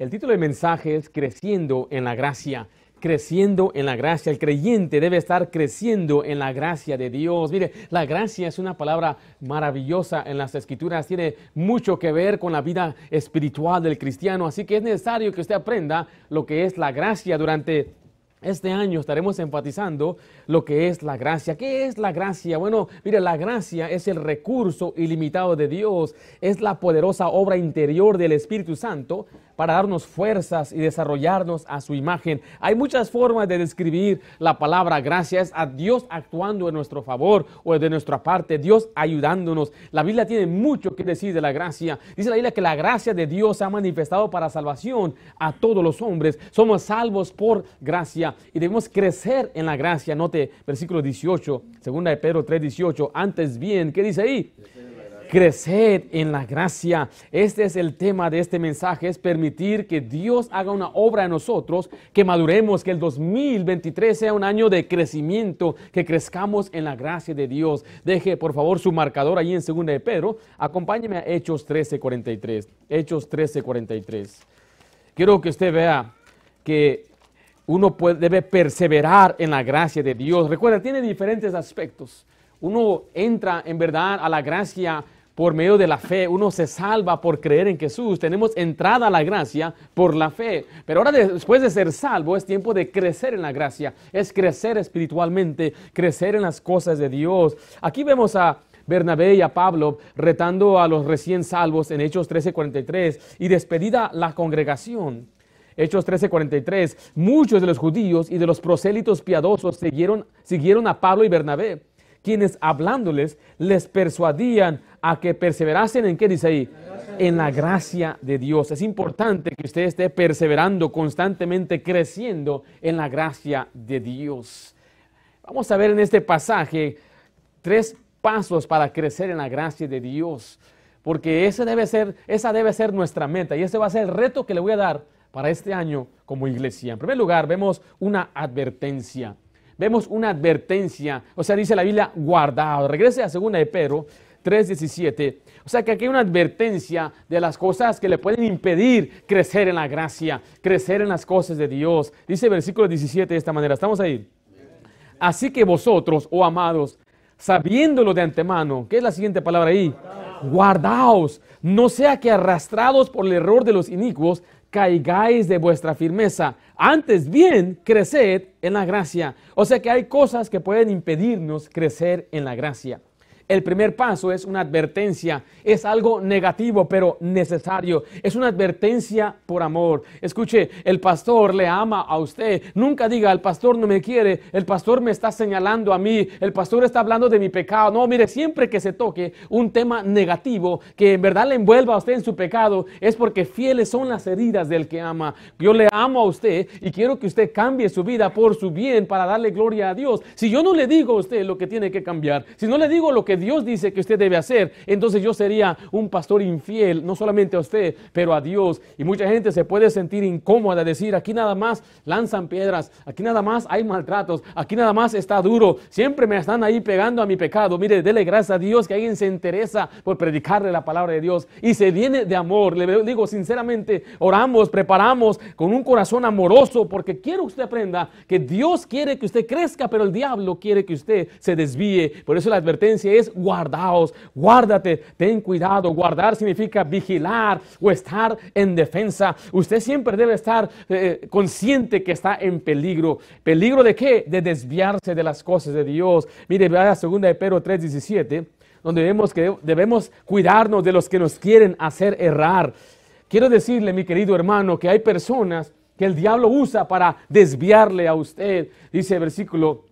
El título del mensaje es Creciendo en la gracia. Creciendo en la gracia. El creyente debe estar creciendo en la gracia de Dios. Mire, la gracia es una palabra maravillosa en las escrituras. Tiene mucho que ver con la vida espiritual del cristiano. Así que es necesario que usted aprenda lo que es la gracia durante este año estaremos enfatizando lo que es la gracia. ¿Qué es la gracia? Bueno, mire, la gracia es el recurso ilimitado de Dios, es la poderosa obra interior del Espíritu Santo para darnos fuerzas y desarrollarnos a su imagen. Hay muchas formas de describir la palabra gracia. Es a Dios actuando en nuestro favor o de nuestra parte, Dios ayudándonos. La Biblia tiene mucho que decir de la gracia. Dice la Biblia que la gracia de Dios se ha manifestado para salvación a todos los hombres. Somos salvos por gracia y debemos crecer en la gracia. Note versículo 18, segunda de Pedro 3, 18. Antes bien, ¿qué dice ahí? Creced en la gracia. Este es el tema de este mensaje, es permitir que Dios haga una obra en nosotros, que maduremos, que el 2023 sea un año de crecimiento, que crezcamos en la gracia de Dios. Deje por favor su marcador ahí en segunda de Pedro. Acompáñeme a Hechos 13:43. Hechos 13:43. Quiero que usted vea que uno debe perseverar en la gracia de Dios. Recuerda, tiene diferentes aspectos. Uno entra en verdad a la gracia por medio de la fe. Uno se salva por creer en Jesús. Tenemos entrada a la gracia por la fe. Pero ahora después de ser salvo es tiempo de crecer en la gracia. Es crecer espiritualmente, crecer en las cosas de Dios. Aquí vemos a Bernabé y a Pablo retando a los recién salvos en Hechos 13:43 y despedida la congregación. Hechos 13:43, muchos de los judíos y de los prosélitos piadosos siguieron, siguieron a Pablo y Bernabé quienes hablándoles les persuadían a que perseverasen en qué dice ahí? En la gracia de Dios. Es importante que usted esté perseverando constantemente, creciendo en la gracia de Dios. Vamos a ver en este pasaje tres pasos para crecer en la gracia de Dios, porque ese debe ser, esa debe ser nuestra meta y ese va a ser el reto que le voy a dar para este año como iglesia. En primer lugar, vemos una advertencia vemos una advertencia, o sea, dice la Biblia, guardado. Regrese a 2 de Pedro 3:17. O sea que aquí hay una advertencia de las cosas que le pueden impedir crecer en la gracia, crecer en las cosas de Dios. Dice versículo 17 de esta manera, ¿estamos ahí? Así que vosotros, oh amados, sabiéndolo de antemano, ¿qué es la siguiente palabra ahí? Guardaos, no sea que arrastrados por el error de los inicuos, caigáis de vuestra firmeza. Antes bien, creced en la gracia. O sea que hay cosas que pueden impedirnos crecer en la gracia. El primer paso es una advertencia. Es algo negativo, pero necesario. Es una advertencia por amor. Escuche, el pastor le ama a usted. Nunca diga, el pastor no me quiere, el pastor me está señalando a mí, el pastor está hablando de mi pecado. No, mire, siempre que se toque un tema negativo que en verdad le envuelva a usted en su pecado, es porque fieles son las heridas del que ama. Yo le amo a usted y quiero que usted cambie su vida por su bien para darle gloria a Dios. Si yo no le digo a usted lo que tiene que cambiar, si no le digo lo que Dios dice que usted debe hacer, entonces yo sería un pastor infiel, no solamente a usted, pero a Dios. Y mucha gente se puede sentir incómoda, decir, aquí nada más lanzan piedras, aquí nada más hay maltratos, aquí nada más está duro, siempre me están ahí pegando a mi pecado. Mire, dele gracias a Dios que alguien se interesa por predicarle la palabra de Dios y se viene de amor. Le digo sinceramente, oramos, preparamos con un corazón amoroso porque quiero que usted aprenda que Dios quiere que usted crezca, pero el diablo quiere que usted se desvíe. Por eso la advertencia es guardaos, guárdate, ten cuidado. Guardar significa vigilar o estar en defensa. Usted siempre debe estar eh, consciente que está en peligro. ¿Peligro de qué? De desviarse de las cosas de Dios. Mire, vea 2 de Pedro 3:17, donde vemos que debemos cuidarnos de los que nos quieren hacer errar. Quiero decirle, mi querido hermano, que hay personas que el diablo usa para desviarle a usted. Dice el versículo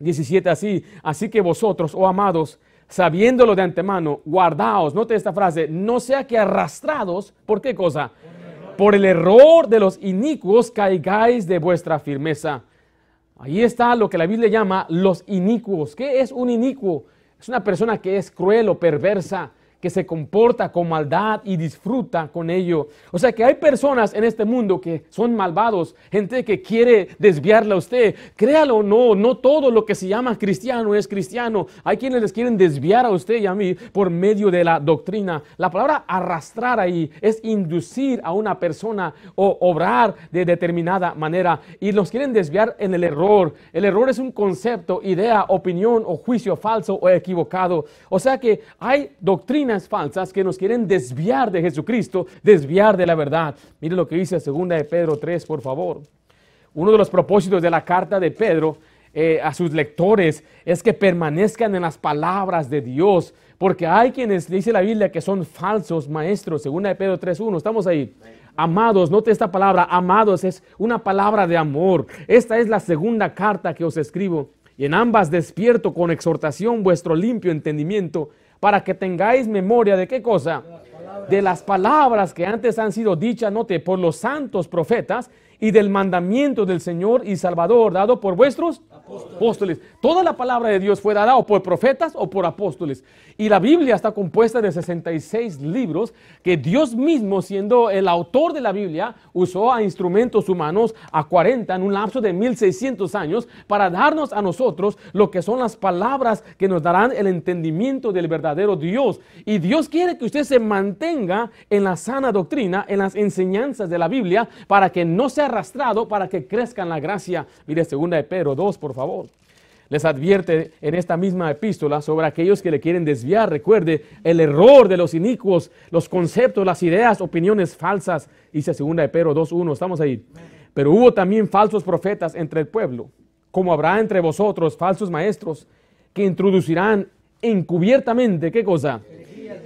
17 así, así que vosotros, oh amados, sabiéndolo de antemano, guardaos, note esta frase, no sea que arrastrados, ¿por qué cosa? Por el error de los inicuos caigáis de vuestra firmeza. Ahí está lo que la Biblia llama los inicuos. ¿Qué es un inicuo? Es una persona que es cruel o perversa, que se comporta con maldad y disfruta con ello. O sea que hay personas en este mundo que son malvados, gente que quiere desviarle a usted. Créalo o no, no todo lo que se llama cristiano es cristiano. Hay quienes les quieren desviar a usted y a mí por medio de la doctrina. La palabra arrastrar ahí es inducir a una persona o obrar de determinada manera y los quieren desviar en el error. El error es un concepto, idea, opinión o juicio falso o equivocado. O sea que hay doctrina falsas que nos quieren desviar de Jesucristo, desviar de la verdad. Mire lo que dice segunda de Pedro 3, por favor. Uno de los propósitos de la carta de Pedro eh, a sus lectores es que permanezcan en las palabras de Dios, porque hay quienes dice la Biblia que son falsos maestros, segunda de Pedro 3.1, estamos ahí. Amados, note esta palabra, amados es una palabra de amor. Esta es la segunda carta que os escribo y en ambas despierto con exhortación vuestro limpio entendimiento para que tengáis memoria de qué cosa? De las palabras que antes han sido dichas, note, por los santos profetas y del mandamiento del Señor y Salvador dado por vuestros apóstoles. Toda la palabra de Dios fue dada o por profetas o por apóstoles. Y la Biblia está compuesta de 66 libros que Dios mismo, siendo el autor de la Biblia, usó a instrumentos humanos a 40 en un lapso de 1600 años para darnos a nosotros lo que son las palabras que nos darán el entendimiento del verdadero Dios. Y Dios quiere que usted se mantenga en la sana doctrina, en las enseñanzas de la Biblia, para que no sea arrastrado, para que crezca en la gracia. Mire, segunda de Pedro 2, por favor les advierte en esta misma epístola sobre aquellos que le quieren desviar. Recuerde el error de los inicuos, los conceptos, las ideas, opiniones falsas. Dice segunda de Pedro 2.1, estamos ahí. Pero hubo también falsos profetas entre el pueblo, como habrá entre vosotros falsos maestros que introducirán encubiertamente, ¿qué cosa?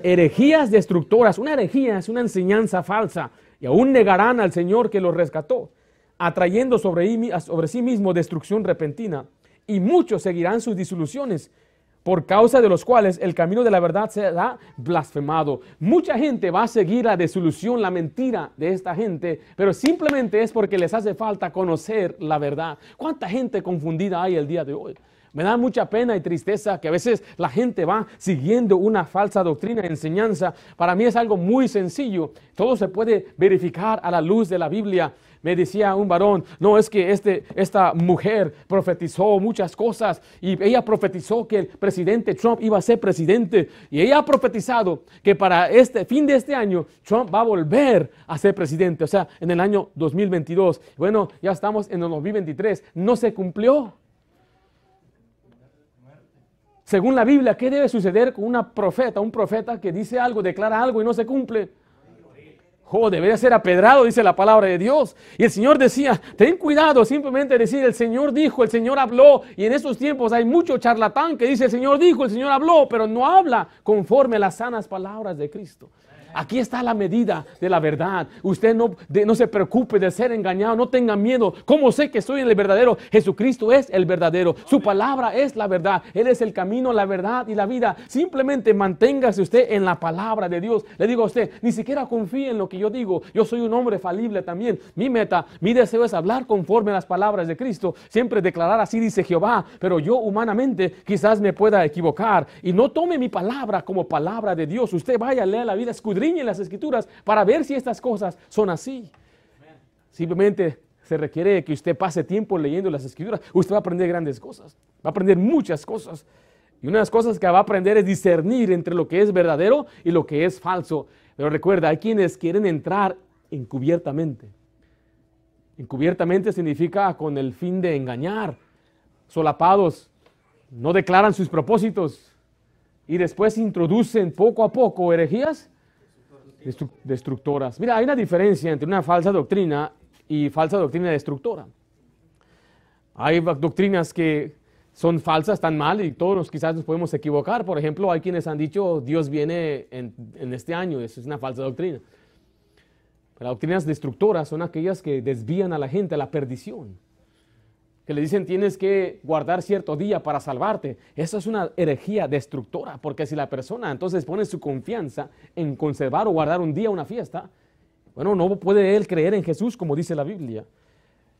Herejías destructoras. Una herejía es una enseñanza falsa y aún negarán al Señor que los rescató, atrayendo sobre, sí mismo destrucción repentina y muchos seguirán sus disoluciones, por causa de los cuales el camino de la verdad será blasfemado. Mucha gente va a seguir la desolución, la mentira de esta gente, pero simplemente es porque les hace falta conocer la verdad. ¿Cuánta gente confundida hay el día de hoy? Me da mucha pena y tristeza que a veces la gente va siguiendo una falsa doctrina, enseñanza. Para mí es algo muy sencillo. Todo se puede verificar a la luz de la Biblia. Me decía un varón, no es que este, esta mujer profetizó muchas cosas y ella profetizó que el presidente Trump iba a ser presidente y ella ha profetizado que para este fin de este año Trump va a volver a ser presidente, o sea, en el año 2022. Bueno, ya estamos en el 2023, no se cumplió. Según la Biblia, ¿qué debe suceder con una profeta, un profeta que dice algo, declara algo y no se cumple? Oh, debería ser apedrado, dice la palabra de Dios. Y el Señor decía, ten cuidado, simplemente decir, el Señor dijo, el Señor habló. Y en estos tiempos hay mucho charlatán que dice, el Señor dijo, el Señor habló, pero no habla conforme a las sanas palabras de Cristo. Aquí está la medida de la verdad. Usted no, se preocupe de ser engañado, no tenga miedo. ¿Cómo sé que estoy en el verdadero? Jesucristo es el verdadero. Su palabra es la verdad. Él es el camino, la verdad y la vida. Simplemente manténgase usted en la palabra de Dios. Le digo a usted, ni siquiera confíe en lo que yo digo. Yo soy un hombre falible también. Mi meta, mi deseo es hablar conforme a las palabras de Cristo. Siempre declarar así dice Jehová. Pero yo humanamente quizás me pueda equivocar. Y no tome mi palabra como palabra de Dios. Usted vaya a leer la vida, escudriña en las escrituras para ver si estas cosas son así. Simplemente se requiere que usted pase tiempo leyendo las escrituras. Usted va a aprender grandes cosas, va a aprender muchas cosas. Y una de las cosas que va a aprender es discernir entre lo que es verdadero y lo que es falso. Pero recuerda, hay quienes quieren entrar encubiertamente. Encubiertamente significa con el fin de engañar, solapados, no declaran sus propósitos y después introducen poco a poco herejías destructoras. Mira, hay una diferencia entre una falsa doctrina y falsa doctrina destructora. Hay doctrinas que son falsas, están mal y todos quizás nos podemos equivocar. Por ejemplo, hay quienes han dicho Dios viene en, en este año, eso es una falsa doctrina. Las doctrinas destructoras son aquellas que desvían a la gente a la perdición que le dicen tienes que guardar cierto día para salvarte. Eso es una herejía destructora, porque si la persona entonces pone su confianza en conservar o guardar un día, una fiesta, bueno, no puede él creer en Jesús como dice la Biblia.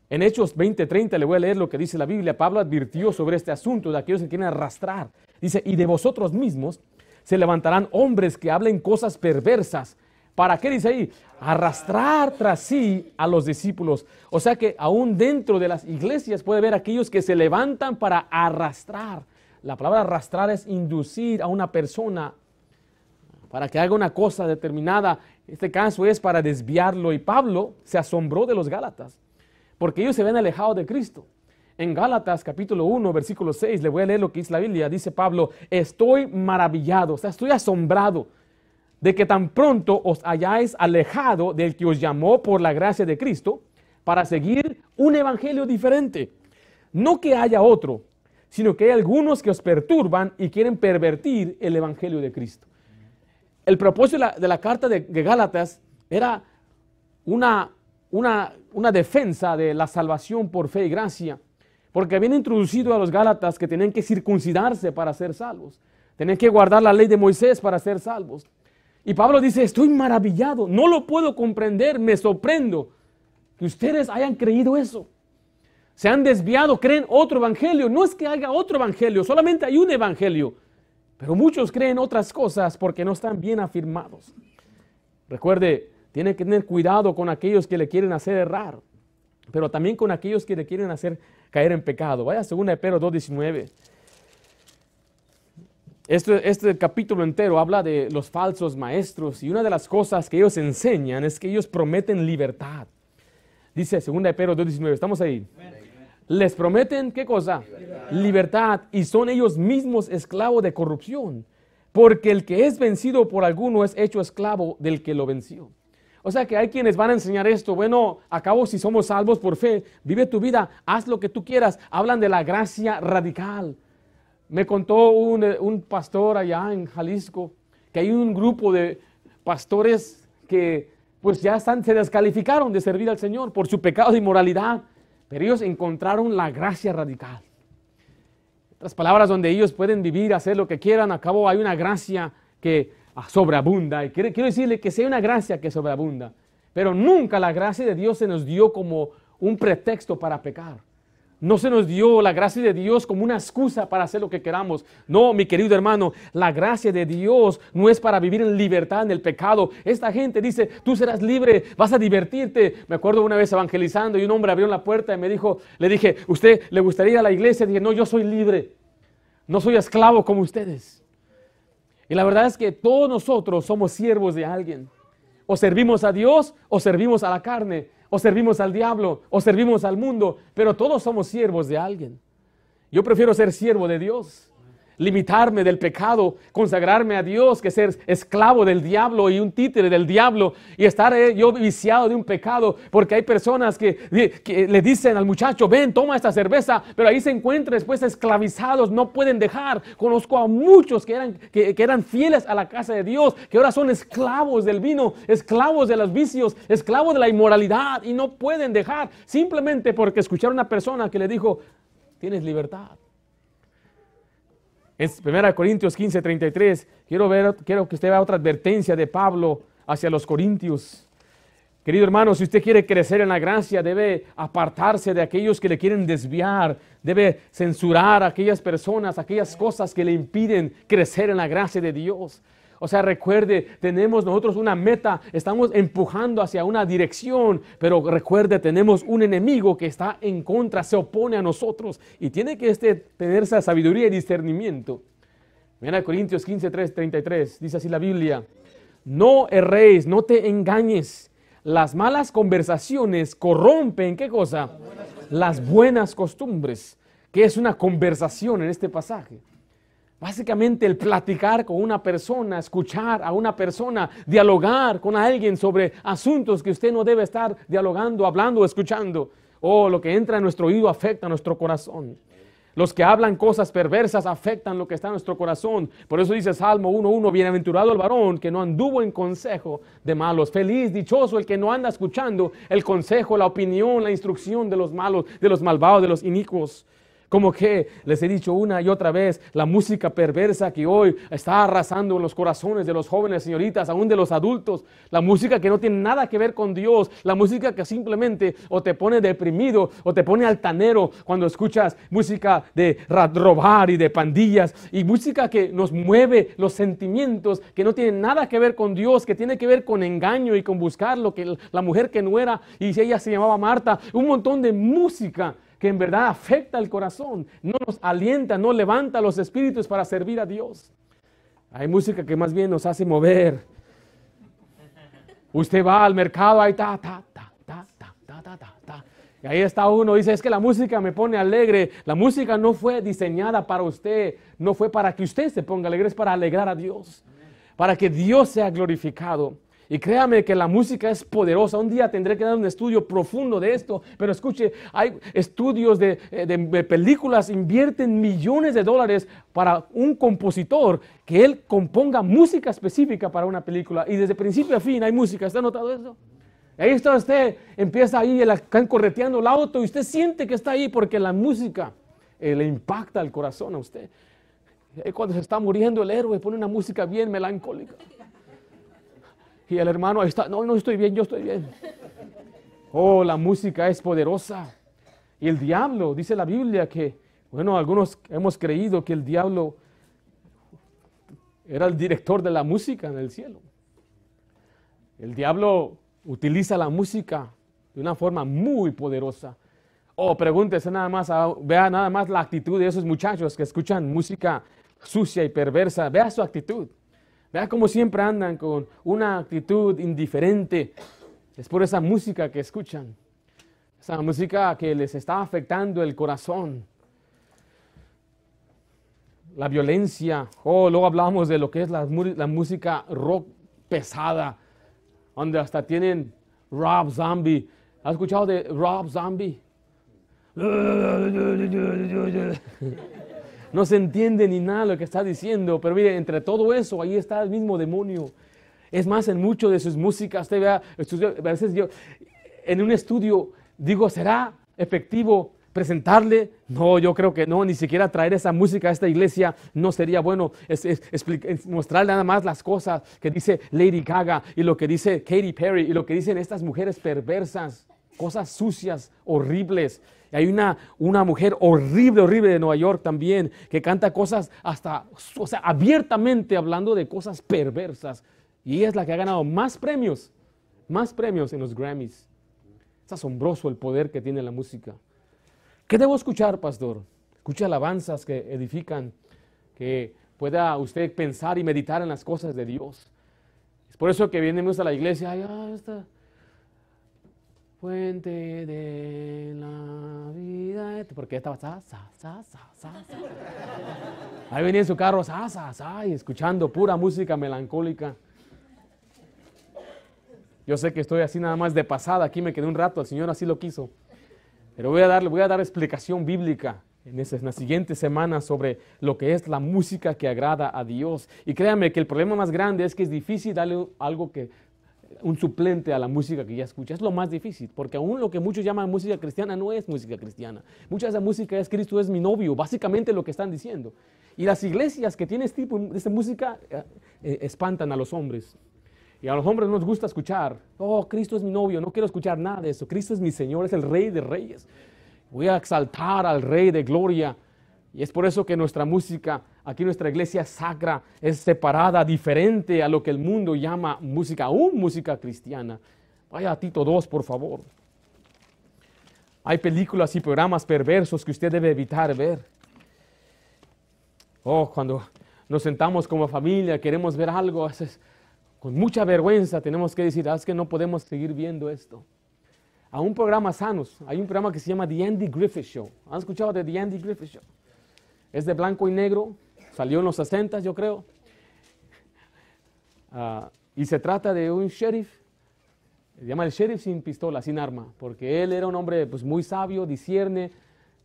En Hechos 20:30 le voy a leer lo que dice la Biblia. Pablo advirtió sobre este asunto de aquellos que quieren arrastrar. Dice, y de vosotros mismos se levantarán hombres que hablen cosas perversas. ¿Para qué dice ahí? Arrastrar tras sí a los discípulos. O sea que aún dentro de las iglesias puede haber aquellos que se levantan para arrastrar. La palabra arrastrar es inducir a una persona para que haga una cosa determinada. Este caso es para desviarlo. Y Pablo se asombró de los Gálatas, porque ellos se ven alejados de Cristo. En Gálatas capítulo 1, versículo 6, le voy a leer lo que dice la Biblia. Dice Pablo, estoy maravillado, o sea, estoy asombrado de que tan pronto os hayáis alejado del que os llamó por la gracia de Cristo para seguir un evangelio diferente. No que haya otro, sino que hay algunos que os perturban y quieren pervertir el evangelio de Cristo. El propósito de la, carta de, Gálatas era una, una, una defensa de la salvación por fe y gracia porque habían introducido a los Gálatas que tenían que circuncidarse para ser salvos. Tenían que guardar la ley de Moisés para ser salvos. Y Pablo dice, estoy maravillado, no lo puedo comprender, me sorprendo que ustedes hayan creído eso. Se han desviado, creen otro evangelio. No es que haya otro evangelio, solamente hay un evangelio. Pero muchos creen otras cosas porque no están bien afirmados. Recuerde, tiene que tener cuidado con aquellos que le quieren hacer errar, pero también con aquellos que le quieren hacer caer en pecado. Vaya a 2 de Pedro 2.19. Este, este capítulo entero habla de los falsos maestros y una de las cosas que ellos enseñan es que ellos prometen libertad. Dice 2 de Pedro 2.19, estamos ahí. Les prometen qué cosa? Libertad. libertad. y son ellos mismos esclavos de corrupción, porque el que es vencido por alguno es hecho esclavo del que lo venció. O sea que hay quienes van a enseñar esto. Bueno, acabo si somos salvos por fe, vive tu vida, haz lo que tú quieras. Hablan de la gracia radical. Me contó un, eh, pastor allá en Jalisco que hay un grupo de pastores que pues ya se descalificaron de servir al Señor por su pecado de inmoralidad, pero ellos encontraron la gracia radical. Otras palabras, donde ellos pueden vivir, hacer lo que quieran, a cabo hay una gracia que sobreabunda. Y quiero, decirle que sea una gracia que sobreabunda. Pero nunca la gracia de Dios se nos dio como un pretexto para pecar. No se nos dio la gracia de Dios como una excusa para hacer lo que queramos. No, mi querido hermano, la gracia de Dios no es para vivir en libertad en el pecado. Esta gente dice, tú serás libre, vas a divertirte. Me acuerdo una vez evangelizando y un hombre abrió la puerta y me dijo, le dije, ¿usted le gustaría a la iglesia? dije, no, yo soy libre. No soy esclavo como ustedes. Y la verdad es que todos nosotros somos siervos de alguien. O servimos a Dios o servimos a la carne, o servimos al diablo o servimos al mundo, pero todos somos siervos de alguien. Yo prefiero ser siervo de Dios limitarme del pecado, consagrarme a Dios, que ser esclavo del diablo y un títere del diablo y estar eh, yo viciado de un pecado, porque hay personas que, le dicen al muchacho, ven, toma esta cerveza, pero ahí se encuentran después esclavizados, no pueden dejar. Conozco a muchos que eran, que, que eran fieles a la casa de Dios, que ahora son esclavos del vino, esclavos de los vicios, esclavos de la inmoralidad y no pueden dejar simplemente porque escucharon a una persona que le dijo, tienes libertad. En 1 Corintios 15, 33, quiero, ver, quiero que usted vea otra advertencia de Pablo hacia los corintios. Querido hermano, si usted quiere crecer en la gracia, debe apartarse de aquellos que le quieren desviar, debe censurar a aquellas personas, aquellas cosas que le impiden crecer en la gracia de Dios. O sea, recuerde, tenemos nosotros una meta, estamos empujando hacia una dirección, pero recuerde, tenemos un enemigo que está en contra, se opone a nosotros y tiene que este, tener esa sabiduría y discernimiento. Mira Corintios 15, 3, 33, dice así la Biblia, no erréis, no te engañes. Las malas conversaciones corrompen, ¿qué cosa? Las buenas costumbres, que es una conversación en este pasaje. Básicamente el platicar con una persona, escuchar a una persona, dialogar con alguien sobre asuntos que usted no debe estar dialogando, hablando, escuchando. Oh, lo que entra en nuestro oído afecta a nuestro corazón. Los que hablan cosas perversas afectan lo que está en nuestro corazón. Por eso dice Salmo 1.1, bienaventurado el varón que no anduvo en consejo de malos. Feliz, dichoso el que no anda escuchando el consejo, la opinión, la instrucción de los malos, de los malvados, de los inicuos Como que les he dicho una y otra vez, la música perversa que hoy está arrasando en los corazones de los jóvenes, señoritas, aún de los adultos, la música que no tiene nada que ver con Dios, la música que simplemente o te pone deprimido o te pone altanero cuando escuchas música de robar y de pandillas y música que nos mueve los sentimientos, que no tiene nada que ver con Dios, que tiene que ver con engaño y con buscar lo que la mujer que no era. Y si ella se llamaba Marta, un montón de música que en verdad afecta el corazón, no nos alienta, no levanta los espíritus para servir a Dios. Hay música que más bien nos hace mover. Usted va al mercado, ahí ta, ta, ta, ta, ta, ta, ta, ta, ta. Y ahí está uno, dice, es que la música me pone alegre. La música no fue diseñada para usted, no fue para que usted se ponga alegre, es para alegrar a Dios, para que Dios sea glorificado. Y créame que la música es poderosa. Un día tendré que dar un estudio profundo de esto. Pero escuche, hay estudios de, eh, películas, invierten millones de dólares para un compositor que él componga música específica para una película. Y desde principio a fin hay música. ¿Está notado eso? Ahí está usted, empieza ahí, están correteando el auto y usted siente que está ahí porque la música eh, le impacta el corazón a usted. cuando se está muriendo el héroe, pone una música bien melancólica. Y el hermano está, no, no estoy bien, yo estoy bien. Oh, la música es poderosa. Y el diablo, dice la Biblia que, bueno, algunos hemos creído que el diablo era el director de la música en el cielo. El diablo utiliza la música de una forma muy poderosa. Oh, pregúntese nada más, ah, vea nada más la actitud de esos muchachos que escuchan música sucia y perversa. Vea su actitud. Vea cómo siempre andan con una actitud indiferente. Es por esa música que escuchan. Esa música que les está afectando el corazón. La violencia. Oh, luego hablamos de lo que es la, música rock pesada. Donde hasta tienen Rob Zombie. ¿Has escuchado de Rob Zombie? no se entiende ni nada lo que está diciendo, pero mire, entre todo eso, ahí está el mismo demonio. Es más, en mucho de sus músicas, usted vea, a veces yo, en un estudio, digo, ¿será efectivo presentarle? No, yo creo que no, ni siquiera traer esa música a esta iglesia no sería bueno. Mostrarle nada más las cosas que dice Lady Gaga y lo que dice Katy Perry y lo que dicen estas mujeres perversas, cosas sucias, horribles. Hay una, una mujer horrible, horrible de Nueva York también, que canta cosas hasta, o sea, abiertamente hablando de cosas perversas. Y ella es la que ha ganado más premios, más premios en los Grammys. Es asombroso el poder que tiene la música. ¿Qué debo escuchar, pastor? Escuche alabanzas que edifican, que pueda usted pensar y meditar en las cosas de Dios. Es por eso que venimos a la iglesia, ay, ah, fuente de la vida. Porque estaba sa, sa, sa, sa, Ahí venía en su carro, sa, sa, escuchando pura música melancólica. Yo sé que estoy así nada más de pasada, aquí me quedé un rato, el Señor así lo quiso. Pero voy a darle, voy a dar explicación bíblica en, esas, en las siguientes semanas sobre lo que es la música que agrada a Dios. Y créanme que el problema más grande es que es difícil darle algo que un suplente a la música que ya escucha. Es lo más difícil, porque aún lo que muchos llaman música cristiana no es música cristiana. Mucha de esa música es Cristo es mi novio, básicamente lo que están diciendo. Y las iglesias que tienen este tipo de música eh, eh, espantan a los hombres. Y a los hombres nos gusta escuchar, oh, Cristo es mi novio, no quiero escuchar nada de eso. Cristo es mi Señor, es el Rey de Reyes. Voy a exaltar al Rey de Gloria. Y es por eso que nuestra música Aquí nuestra iglesia sacra es separada, diferente a lo que el mundo llama música, aún música cristiana. Vaya a Tito 2, por favor. Hay películas y programas perversos que usted debe evitar ver. Oh, cuando nos sentamos como familia, queremos ver algo, con mucha vergüenza tenemos que decir, ah, es que no podemos seguir viendo esto. A un programa sanos, hay un programa que se llama The Andy Griffith Show. ¿Han escuchado de The Andy Griffith Show? Es de blanco y negro, Salió en los 60, yo creo. Ah, y se trata de un sheriff, se llama el sheriff sin pistola, sin arma, porque él era un hombre pues, muy sabio, discierne,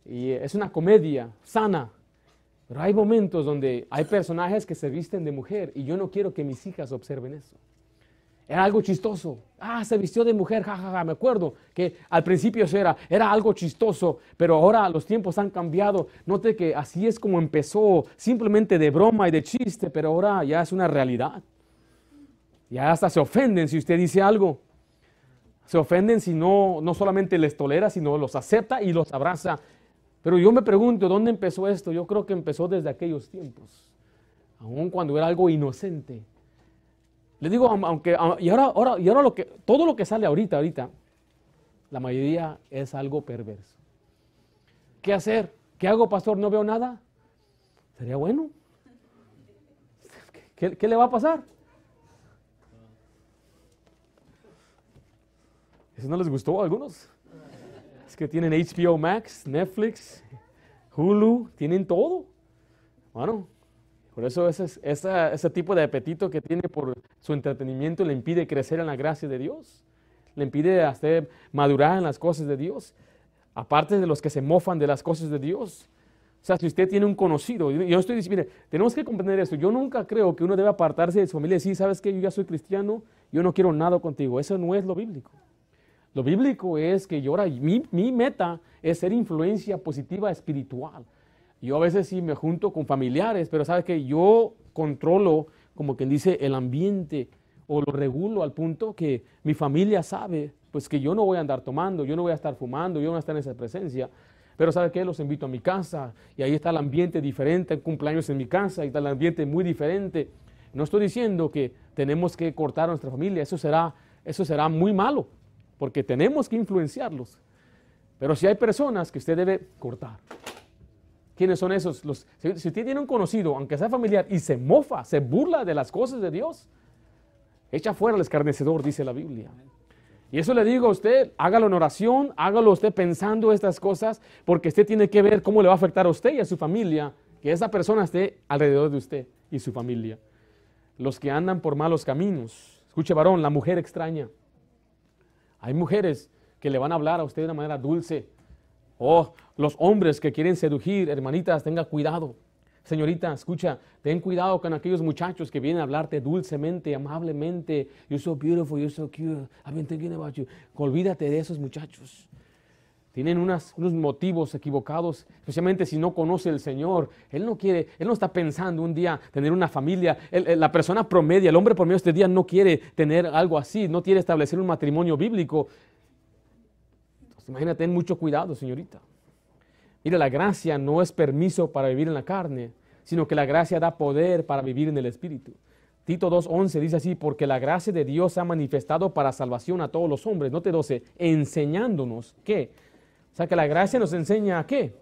y es una comedia sana. Pero hay momentos donde hay personajes que se visten de mujer y yo no quiero que mis hijas observen eso. Era algo chistoso. Ah, se vistió de mujer, jajaja. Me acuerdo que al principio era, era algo chistoso, pero ahora los tiempos han cambiado. Note que así es como empezó, simplemente de broma y de chiste, pero ahora ya es una realidad. Ya hasta se ofenden si usted dice algo. Se ofenden si no, no solamente les tolera, sino los acepta y los abraza. Pero yo me pregunto, ¿dónde empezó esto? Yo creo que empezó desde aquellos tiempos, aun cuando era algo inocente. Le digo, aunque, y ahora, ahora, y ahora lo que, todo lo que sale ahorita, ahorita, la mayoría es algo perverso. ¿Qué hacer? ¿Qué hago, pastor? ¿No veo nada? Sería bueno. ¿Qué, qué le va a pasar? ¿Eso no les gustó a algunos? Es que tienen HBO Max, Netflix, Hulu, tienen todo. Bueno, por eso ese, ese, tipo de apetito que tiene por su entretenimiento le impide crecer en la gracia de Dios. Le impide hacer madurar en las cosas de Dios. Aparte de los que se mofan de las cosas de Dios. O sea, si usted tiene un conocido, yo estoy diciendo, mire, tenemos que comprender esto. Yo nunca creo que uno debe apartarse de su familia y decir, ¿sabes qué? Yo ya soy cristiano, yo no quiero nada contigo. Eso no es lo bíblico. Lo bíblico es que yo ahora, mi, mi meta es ser influencia positiva espiritual. Yo a veces sí me junto con familiares, pero sabes que yo controlo, como quien dice, el ambiente o lo regulo al punto que mi familia sabe, pues que yo no voy a andar tomando, yo no voy a estar fumando, yo no voy a estar en esa presencia. Pero ¿sabe qué? Los invito a mi casa y ahí está el ambiente diferente, cumpleaños en mi casa y está el ambiente muy diferente. No estoy diciendo que tenemos que cortar a nuestra familia, eso será, eso será muy malo porque tenemos que influenciarlos. Pero si hay personas que usted debe cortar. ¿Quiénes son esos? Los, si, usted tiene un conocido, aunque sea familiar, y se mofa, se burla de las cosas de Dios, echa fuera al escarnecedor, dice la Biblia. Y eso le digo a usted, hágalo en oración, hágalo usted pensando estas cosas, porque usted tiene que ver cómo le va a afectar a usted y a su familia, que esa persona esté alrededor de usted y su familia. Los que andan por malos caminos. Escuche, varón, la mujer extraña. Hay mujeres que le van a hablar a usted de una manera dulce. Oh, los hombres que quieren seducir, hermanitas, tenga cuidado. Señorita, escucha, ten cuidado con aquellos muchachos que vienen a hablarte dulcemente, amablemente. You're so beautiful, you're so cute. I've been thinking about you. Olvídate de esos muchachos. Tienen unos motivos equivocados, especialmente si no conoce el Señor. Él no quiere, Él no está pensando un día tener una familia. la persona promedia, el hombre promedio este día no quiere tener algo así, no quiere establecer un matrimonio bíblico. Entonces, imagínate, ten mucho cuidado, señorita. Mira, la gracia no es permiso para vivir en la carne, sino que la gracia da poder para vivir en el Espíritu. Tito 2.11 dice así, porque la gracia de Dios se ha manifestado para salvación a todos los hombres. Note 12, enseñándonos que o sea que la gracia nos enseña a qué?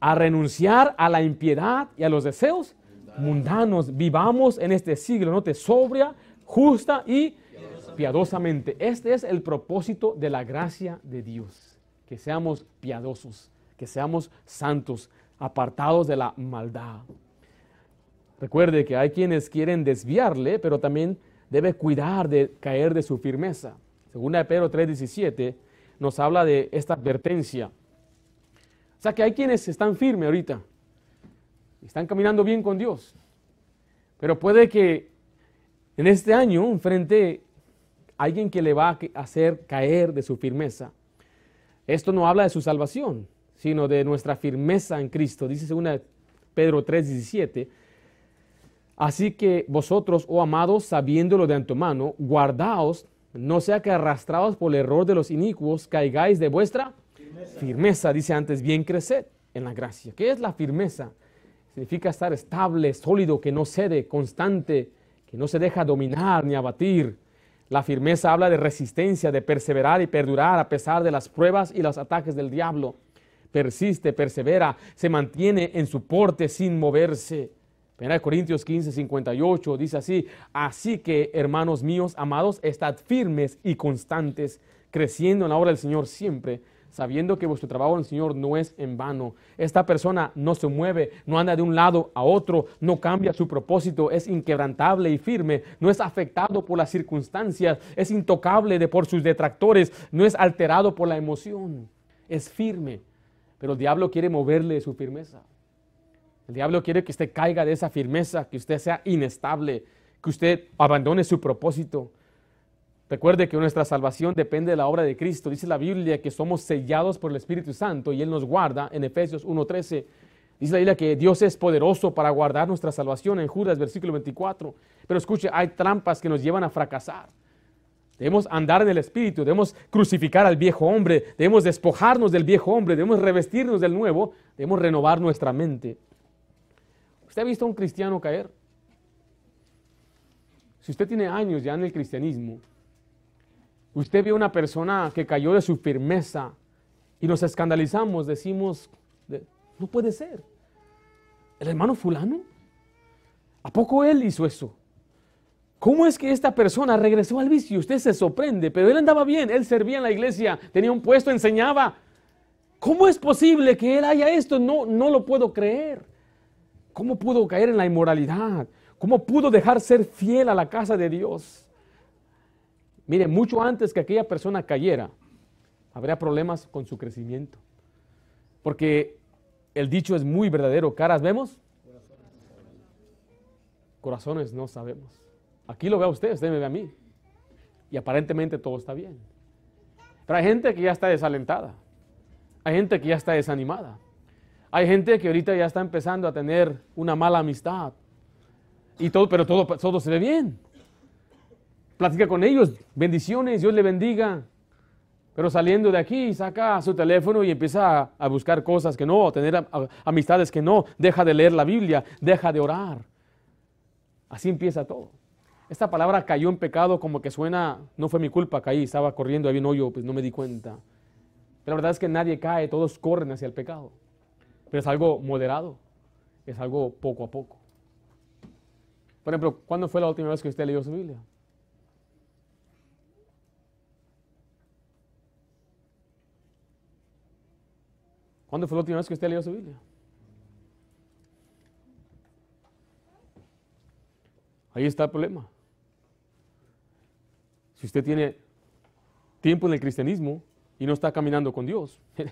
A renunciar a la impiedad y a los deseos mundanos. Vivamos en este siglo, no te sobria, justa y piadosamente. Este es el propósito de la gracia de Dios. Que seamos piadosos, que seamos santos, apartados de la maldad. Recuerde que hay quienes quieren desviarle, pero también debe cuidar de caer de su firmeza. Segunda de Pedro 3:17 nos habla de esta advertencia. O sea que hay quienes están firmes ahorita, están caminando bien con Dios, pero puede que en este año enfrente alguien que le va a hacer caer de su firmeza. Esto no habla de su salvación, sino de nuestra firmeza en Cristo. Dice 2 Pedro 3:17. Así que vosotros, oh amados, sabiéndolo de antemano, guardaos no sea que arrastrados por el error de los inicuos caigáis de vuestra firmeza. dice antes, bien crecer en la gracia. ¿Qué es la firmeza? Significa estar estable, sólido, que no cede, constante, que no se deja dominar ni abatir. La firmeza habla de resistencia, de perseverar y perdurar a pesar de las pruebas y los ataques del diablo. Persiste, persevera, se mantiene en su porte sin moverse. 1 Corintios 15, 58 dice así, así que hermanos míos, amados, estad firmes y constantes, creciendo en la obra del Señor siempre, sabiendo que vuestro trabajo en el Señor no es en vano. Esta persona no se mueve, no anda de un lado a otro, no cambia su propósito, es inquebrantable y firme, no es afectado por las circunstancias, es intocable de por sus detractores, no es alterado por la emoción, es firme. Pero el diablo quiere moverle su firmeza. El diablo quiere que usted caiga de esa firmeza, que usted sea inestable, que usted abandone su propósito. Recuerde que nuestra salvación depende de la obra de Cristo. Dice la Biblia que somos sellados por el Espíritu Santo y Él nos guarda en Efesios 1.13. Dice la Biblia que Dios es poderoso para guardar nuestra salvación en Judas, versículo 24. Pero escuche, hay trampas que nos llevan a fracasar. Debemos andar en el Espíritu, debemos crucificar al viejo hombre, debemos despojarnos del viejo hombre, debemos revestirnos del nuevo, debemos renovar nuestra mente. ¿Usted ha visto a un cristiano caer? Si usted tiene años ya en el cristianismo, usted a una persona que cayó de su firmeza y nos escandalizamos, decimos, no puede ser. ¿El hermano fulano? ¿A poco él hizo eso? ¿Cómo es que esta persona regresó al vicio? Usted se sorprende, pero él andaba bien, él servía en la iglesia, tenía un puesto, enseñaba. ¿Cómo es posible que él haya esto? No, no lo puedo creer. ¿Cómo pudo caer en la inmoralidad? ¿Cómo pudo dejar ser fiel a la casa de Dios? Mire, mucho antes que aquella persona cayera, habría problemas con su crecimiento. Porque el dicho es muy verdadero. Caras vemos, corazones no sabemos. Aquí lo ve a usted, usted me ve a mí. Y aparentemente todo está bien. Pero hay gente que ya está desalentada. Hay gente que ya está desanimada. Hay gente que ahorita ya está empezando a tener una mala amistad. Y todo, pero todo, todo se ve bien. Platica con ellos, bendiciones, Dios le bendiga. Pero saliendo de aquí, saca su teléfono y empieza a, buscar cosas que no, a tener amistades que no, deja de leer la Biblia, deja de orar. Así empieza todo. Esta palabra cayó en pecado como que suena, no fue mi culpa, caí, estaba corriendo, había un hoyo, pues no me di cuenta. Pero la verdad es que nadie cae, todos corren hacia el pecado. Pero es algo moderado, es algo poco a poco. Por ejemplo, ¿cuándo fue la última vez que usted leyó su Biblia? ¿Cuándo fue la última vez que usted leyó su Biblia? Ahí está el problema. Si usted tiene tiempo en el cristianismo y no está caminando con Dios,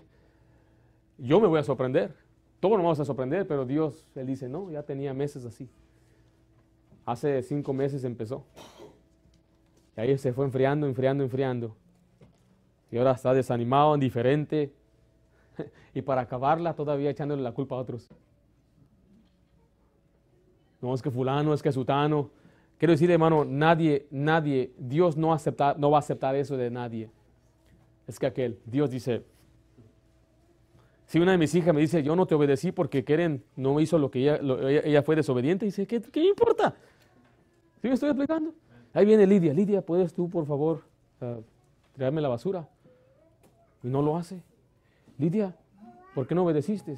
yo me voy a sorprender. Todos nos vamos a sorprender, pero Dios, Él dice, no, ya tenía meses así. Hace cinco meses empezó. Y ahí se fue enfriando, enfriando, enfriando. Y ahora está desanimado, indiferente, y para acabarla todavía echándole la culpa a otros. No es que fulano, es que sutano. Quiero decir, hermano, nadie, nadie, Dios no, acepta, no va a aceptar eso de nadie. Es que aquel, Dios dice, si una de mis hijas me dice, yo no te obedecí porque quieren, no hizo lo que ella, ella, fue desobediente, dice, ¿qué, qué importa? ¿Sí me estoy explicando? Ahí viene Lidia, Lidia, ¿puedes tú, por favor, uh, traerme la basura? Y no lo hace. Lidia, ¿por qué no obedeciste?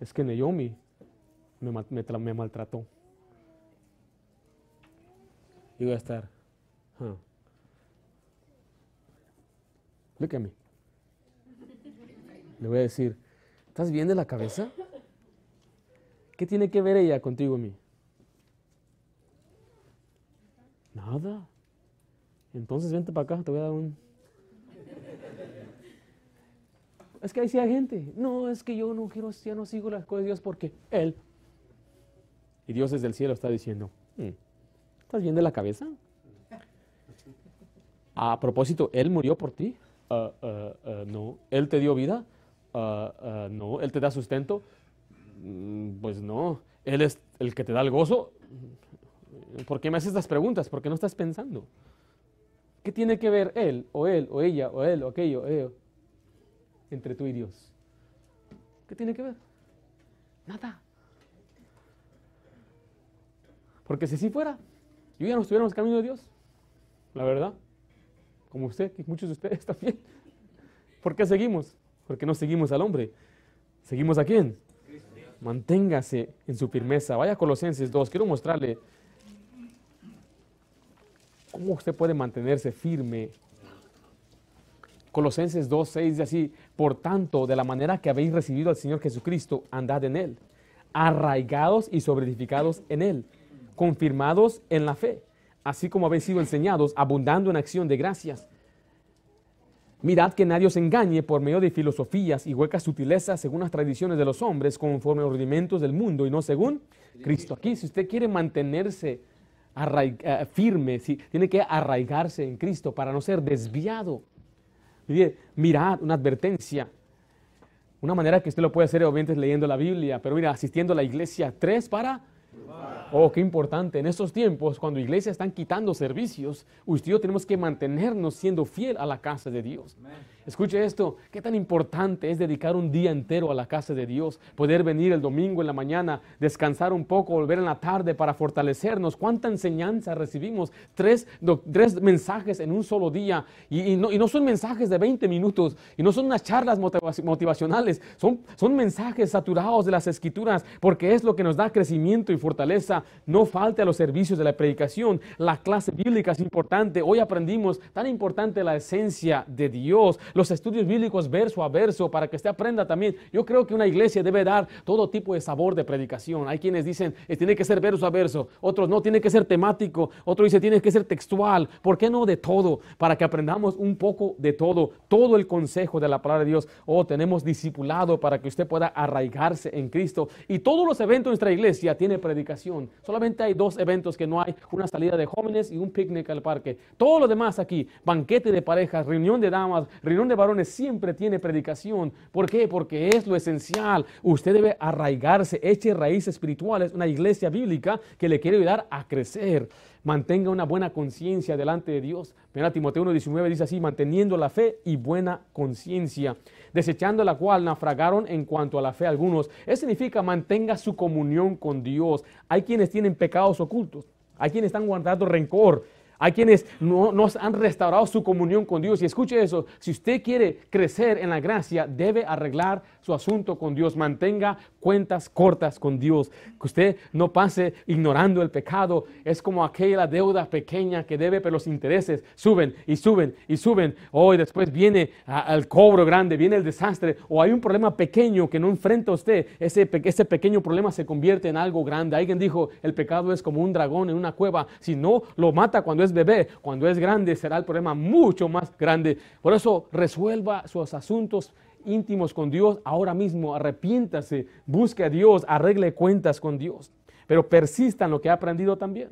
Es que Naomi me, me, maltrató. Y voy a estar. Huh. Look at me. Le voy a decir, ¿estás bien de la cabeza? ¿Qué tiene que ver ella contigo y mí? Nada. Entonces vente para acá, te voy a dar un Es que ahí sí hay gente. No, es que yo no quiero, ya no sigo las cosas de Dios porque Él. Y Dios desde el cielo está diciendo, mm, ¿estás bien de la cabeza? A propósito, Él murió por ti. Ah, ah, ah, no. Él te dio vida. no. Él te da sustento. Mm, pues no. Él es el que te da el gozo. ¿Por qué me haces estas preguntas? Porque no estás pensando. ¿Qué tiene que ver él, o él, o ella, o él, o aquello? Eh? Entre tú y Dios? ¿Qué tiene que ver? Nada. Porque si así fuera, yo ya no estuviéramos camino de Dios. La verdad. Como usted y muchos de ustedes también. ¿Por qué seguimos? Porque no seguimos al hombre. ¿Seguimos a quién? Manténgase en su firmeza. Vaya Colosenses 2. Quiero mostrarle cómo usted puede mantenerse firme Colosenses 2, 6 dice así, por tanto, de la manera que habéis recibido al Señor Jesucristo, andad en Él, arraigados y sobreedificados en Él, confirmados en la fe, así como habéis sido enseñados, abundando en acción de gracias. Mirad que nadie os engañe por medio de filosofías y huecas sutilezas según las tradiciones de los hombres, conforme a los rudimentos del mundo y no según Cristo. Aquí, si usted quiere mantenerse eh, firme, tiene que arraigarse en Cristo para no ser desviado. Mirad, una advertencia. Una manera que usted lo puede hacer obviamente es leyendo la Biblia, pero mira, asistiendo a la iglesia. Tres para Oh, qué importante. En estos tiempos, cuando iglesias están quitando servicios, usted y yo tenemos que mantenernos siendo fiel a la casa de Dios. Escuche esto, qué tan importante es dedicar un día entero a la casa de Dios, poder venir el domingo en la mañana, descansar un poco, volver en la tarde para fortalecernos. Cuánta enseñanza recibimos, tres, tres mensajes en un solo día, y, no, y, no, son mensajes de 20 minutos, y no son unas charlas motivacionales, son, son mensajes saturados de las escrituras, porque es lo que nos da crecimiento y fortaleza. No falte a los servicios de la predicación, la clase bíblica es importante. Hoy aprendimos tan importante la esencia de Dios los estudios bíblicos verso a verso para que usted aprenda también. Yo creo que una iglesia debe dar todo tipo de sabor de predicación. Hay quienes dicen, tiene que ser verso a verso, otros no, tiene que ser temático, otros dicen, tiene que ser textual. ¿Por qué no de todo? Para que aprendamos un poco de todo, todo el consejo de la palabra de Dios. Oh, tenemos discipulado para que usted pueda arraigarse en Cristo. Y todos los eventos de nuestra iglesia tiene predicación. Solamente hay dos eventos que no hay, una salida de jóvenes y un picnic al parque. Todo lo demás aquí, banquete de parejas, reunión de damas, reunión de varones siempre tiene predicación. ¿Por qué? Porque es lo esencial. Usted debe arraigarse, eche raíces espirituales, una iglesia bíblica que le quiere ayudar a crecer. Mantenga una buena conciencia delante de Dios. Mira, Timoteo 1.19 dice así, manteniendo la fe y buena conciencia, desechando la cual naufragaron en cuanto a la fe algunos. Eso significa mantenga su comunión con Dios. Hay quienes tienen pecados ocultos, hay quienes están guardando rencor, hay quienes no nos han restaurado su comunión con Dios. Y escuche eso, si usted quiere crecer en la gracia, debe arreglar su asunto con Dios. Mantenga cuentas cortas con Dios. Que usted no pase ignorando el pecado. Es como aquella deuda pequeña que debe, pero los intereses suben y suben y suben. Hoy después viene el cobro grande, viene el desastre. O hay un problema pequeño que no enfrenta usted. Ese, ese pequeño problema se convierte en algo grande. Alguien dijo, el pecado es como un dragón en una cueva. Si no lo mata cuando es bebé, cuando es grande será el problema mucho más grande. Por eso resuelva sus asuntos íntimos con Dios ahora mismo, arrepiéntase, busque a Dios, arregle cuentas con Dios, pero persista en lo que ha aprendido también.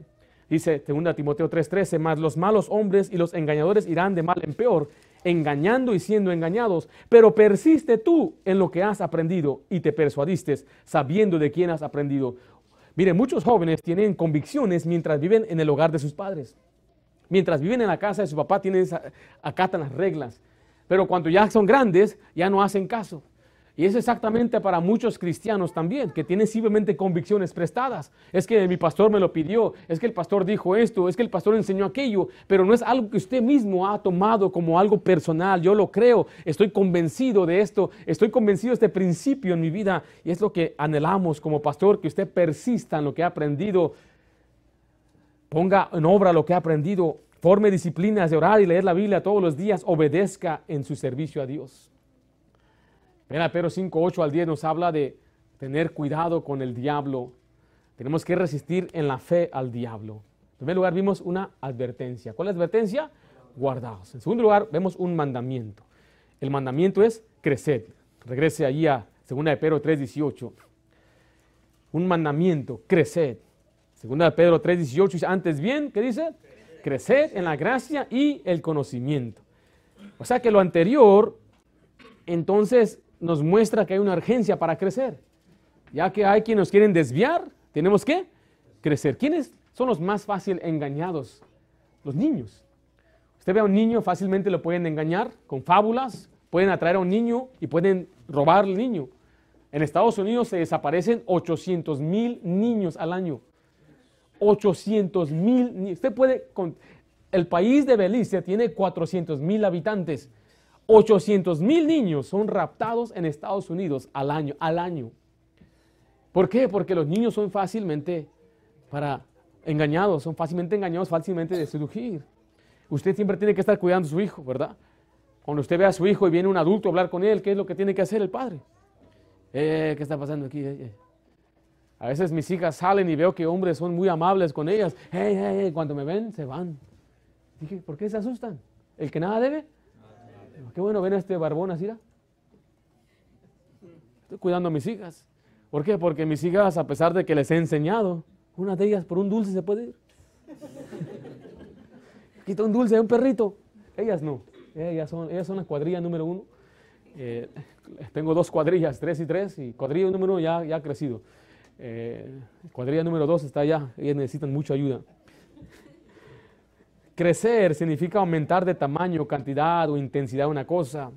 Dice 2 Timoteo 3:13, más los malos hombres y los engañadores irán de mal en peor, engañando y siendo engañados, pero persiste tú en lo que has aprendido y te persuadiste, sabiendo de quién has aprendido. Mire, muchos jóvenes tienen convicciones mientras viven en el hogar de sus padres. Mientras viven en la casa de su papá, tienen, acatan las reglas. Pero cuando ya son grandes, ya no hacen caso. Y es exactamente para muchos cristianos también, que tienen simplemente convicciones prestadas. Es que mi pastor me lo pidió, es que el pastor dijo esto, es que el pastor enseñó aquello, pero no es algo que usted mismo ha tomado como algo personal. Yo lo creo, estoy convencido de esto, estoy convencido de este principio en mi vida y es lo que anhelamos como pastor, que usted persista en lo que ha aprendido, ponga en obra lo que ha aprendido forme disciplinas de orar y leer la Biblia todos los días, obedezca en su servicio a Dios. Mira, Pedro 5, 8 al 10 nos habla de tener cuidado con el diablo. Tenemos que resistir en la fe al diablo. En primer lugar, vimos una advertencia. ¿Cuál es la advertencia? Guardaos. En segundo lugar, vemos un mandamiento. El mandamiento es crecer. Regrese allí a 2 de Pedro 3, 18. Un mandamiento, crecer. Segunda de Pedro 3, 18 dice, antes bien, ¿qué dice? crecer en la gracia y el conocimiento. O sea que lo anterior, entonces, nos muestra que hay una urgencia para crecer. Ya que hay quienes nos quieren desviar, tenemos que crecer. ¿Quiénes son los más fácil engañados? Los niños. Usted ve a un niño, fácilmente lo pueden engañar con fábulas, pueden atraer a un niño y pueden robar al niño. En Estados Unidos se desaparecen 800 mil niños al año. 800 mil. Usted puede. El país de Belice tiene 400 mil habitantes. 800 mil niños son raptados en Estados Unidos al año, al año. ¿Por qué? Porque los niños son fácilmente para engañados, son fácilmente engañados, fácilmente de seducir. Usted siempre tiene que estar cuidando a su hijo, ¿verdad? Cuando usted ve a su hijo y viene un adulto a hablar con él, ¿qué es lo que tiene que hacer el padre? Eh, ¿Qué está pasando aquí? Eh, eh. A veces mis hijas salen y veo que hombres son muy amables con ellas. Hey, hey, hey, cuando me ven, se van. Dije, ¿por qué se asustan? ¿El que nada debe? Qué bueno ven a este barbón así. Estoy cuidando a mis hijas. ¿Por qué? Porque mis hijas, a pesar de que les he enseñado, una de ellas por un dulce se puede ir. Quita un dulce a un perrito. Ellas no. Ellas son, ellas son la cuadrilla número uno. Eh, tengo dos cuadrillas, tres y tres, y cuadrilla número uno ya, ya ha crecido. Eh, cuadrilla número dos está allá. Ellas necesitan mucha ayuda. Crecer significa aumentar de tamaño, cantidad o intensidad una cosa.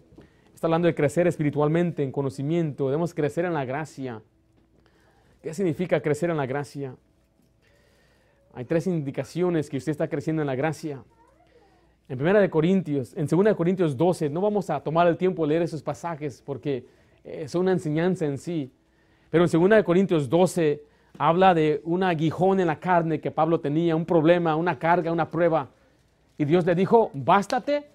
Está hablando de crecer espiritualmente, en conocimiento. Debemos crecer en la gracia. ¿Qué significa crecer en la gracia? Hay tres indicaciones que usted está creciendo en la gracia. En 1 de Corintios, en 2 de Corintios 12, no vamos a tomar el tiempo de leer esos pasajes porque es una enseñanza en sí. Pero en 2 de Corintios 12 habla de un aguijón en la carne que Pablo tenía, un problema, una carga, una prueba. Y Dios le dijo, bástate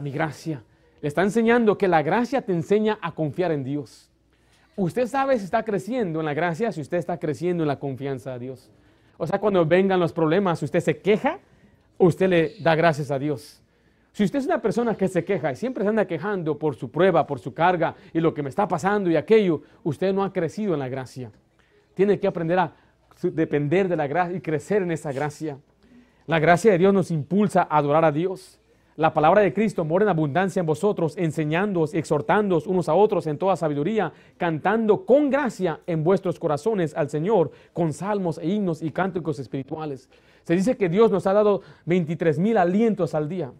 mi gracia. Le está enseñando que la gracia te enseña a confiar en Dios. Usted sabe si está creciendo en la gracia, si usted está creciendo en la confianza a Dios. O sea, cuando vengan los problemas, usted se queja, usted le da gracias a Dios. Si usted es una persona que se queja y siempre se anda quejando por su prueba, por su carga y lo que me está pasando y aquello, usted no ha crecido en la gracia. Tiene que aprender a depender de la gracia y crecer en esa gracia. La gracia de Dios nos impulsa a adorar a Dios. La palabra de Cristo mora en abundancia en vosotros, enseñándoos, exhortándoos unos a otros en toda sabiduría, cantando con gracia en vuestros corazones al Señor, con salmos e himnos y cánticos espirituales. Se dice que Dios nos ha dado 23 mil alientos al día.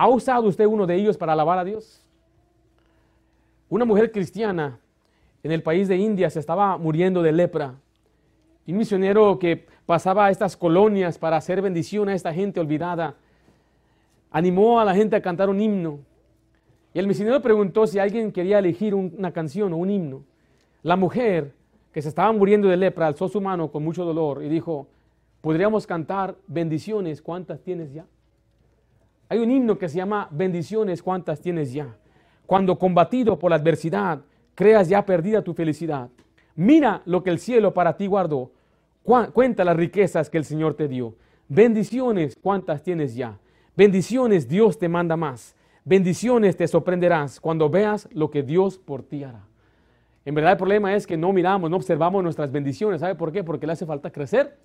¿Ha usado usted uno de ellos para alabar a Dios? Una mujer cristiana en el país de India se estaba muriendo de lepra. Un misionero que pasaba a estas colonias para hacer bendición a esta gente olvidada animó a la gente a cantar un himno. Y el misionero preguntó si alguien quería elegir una canción o un himno. La mujer, que se estaba muriendo de lepra, alzó su mano con mucho dolor y dijo, podríamos cantar bendiciones, ¿cuántas tienes ya? Hay un himno que se llama Bendiciones, ¿cuántas tienes ya? Cuando combatido por la adversidad, creas ya perdida tu felicidad. Mira lo que el cielo para ti guardó. Cuenta las riquezas que el Señor te dio. Bendiciones, ¿cuántas tienes ya? Bendiciones Dios te manda más. Bendiciones te sorprenderás cuando veas lo que Dios por ti hará. En verdad el problema es que no miramos, no observamos nuestras bendiciones. ¿Sabe por qué? Porque le hace falta crecer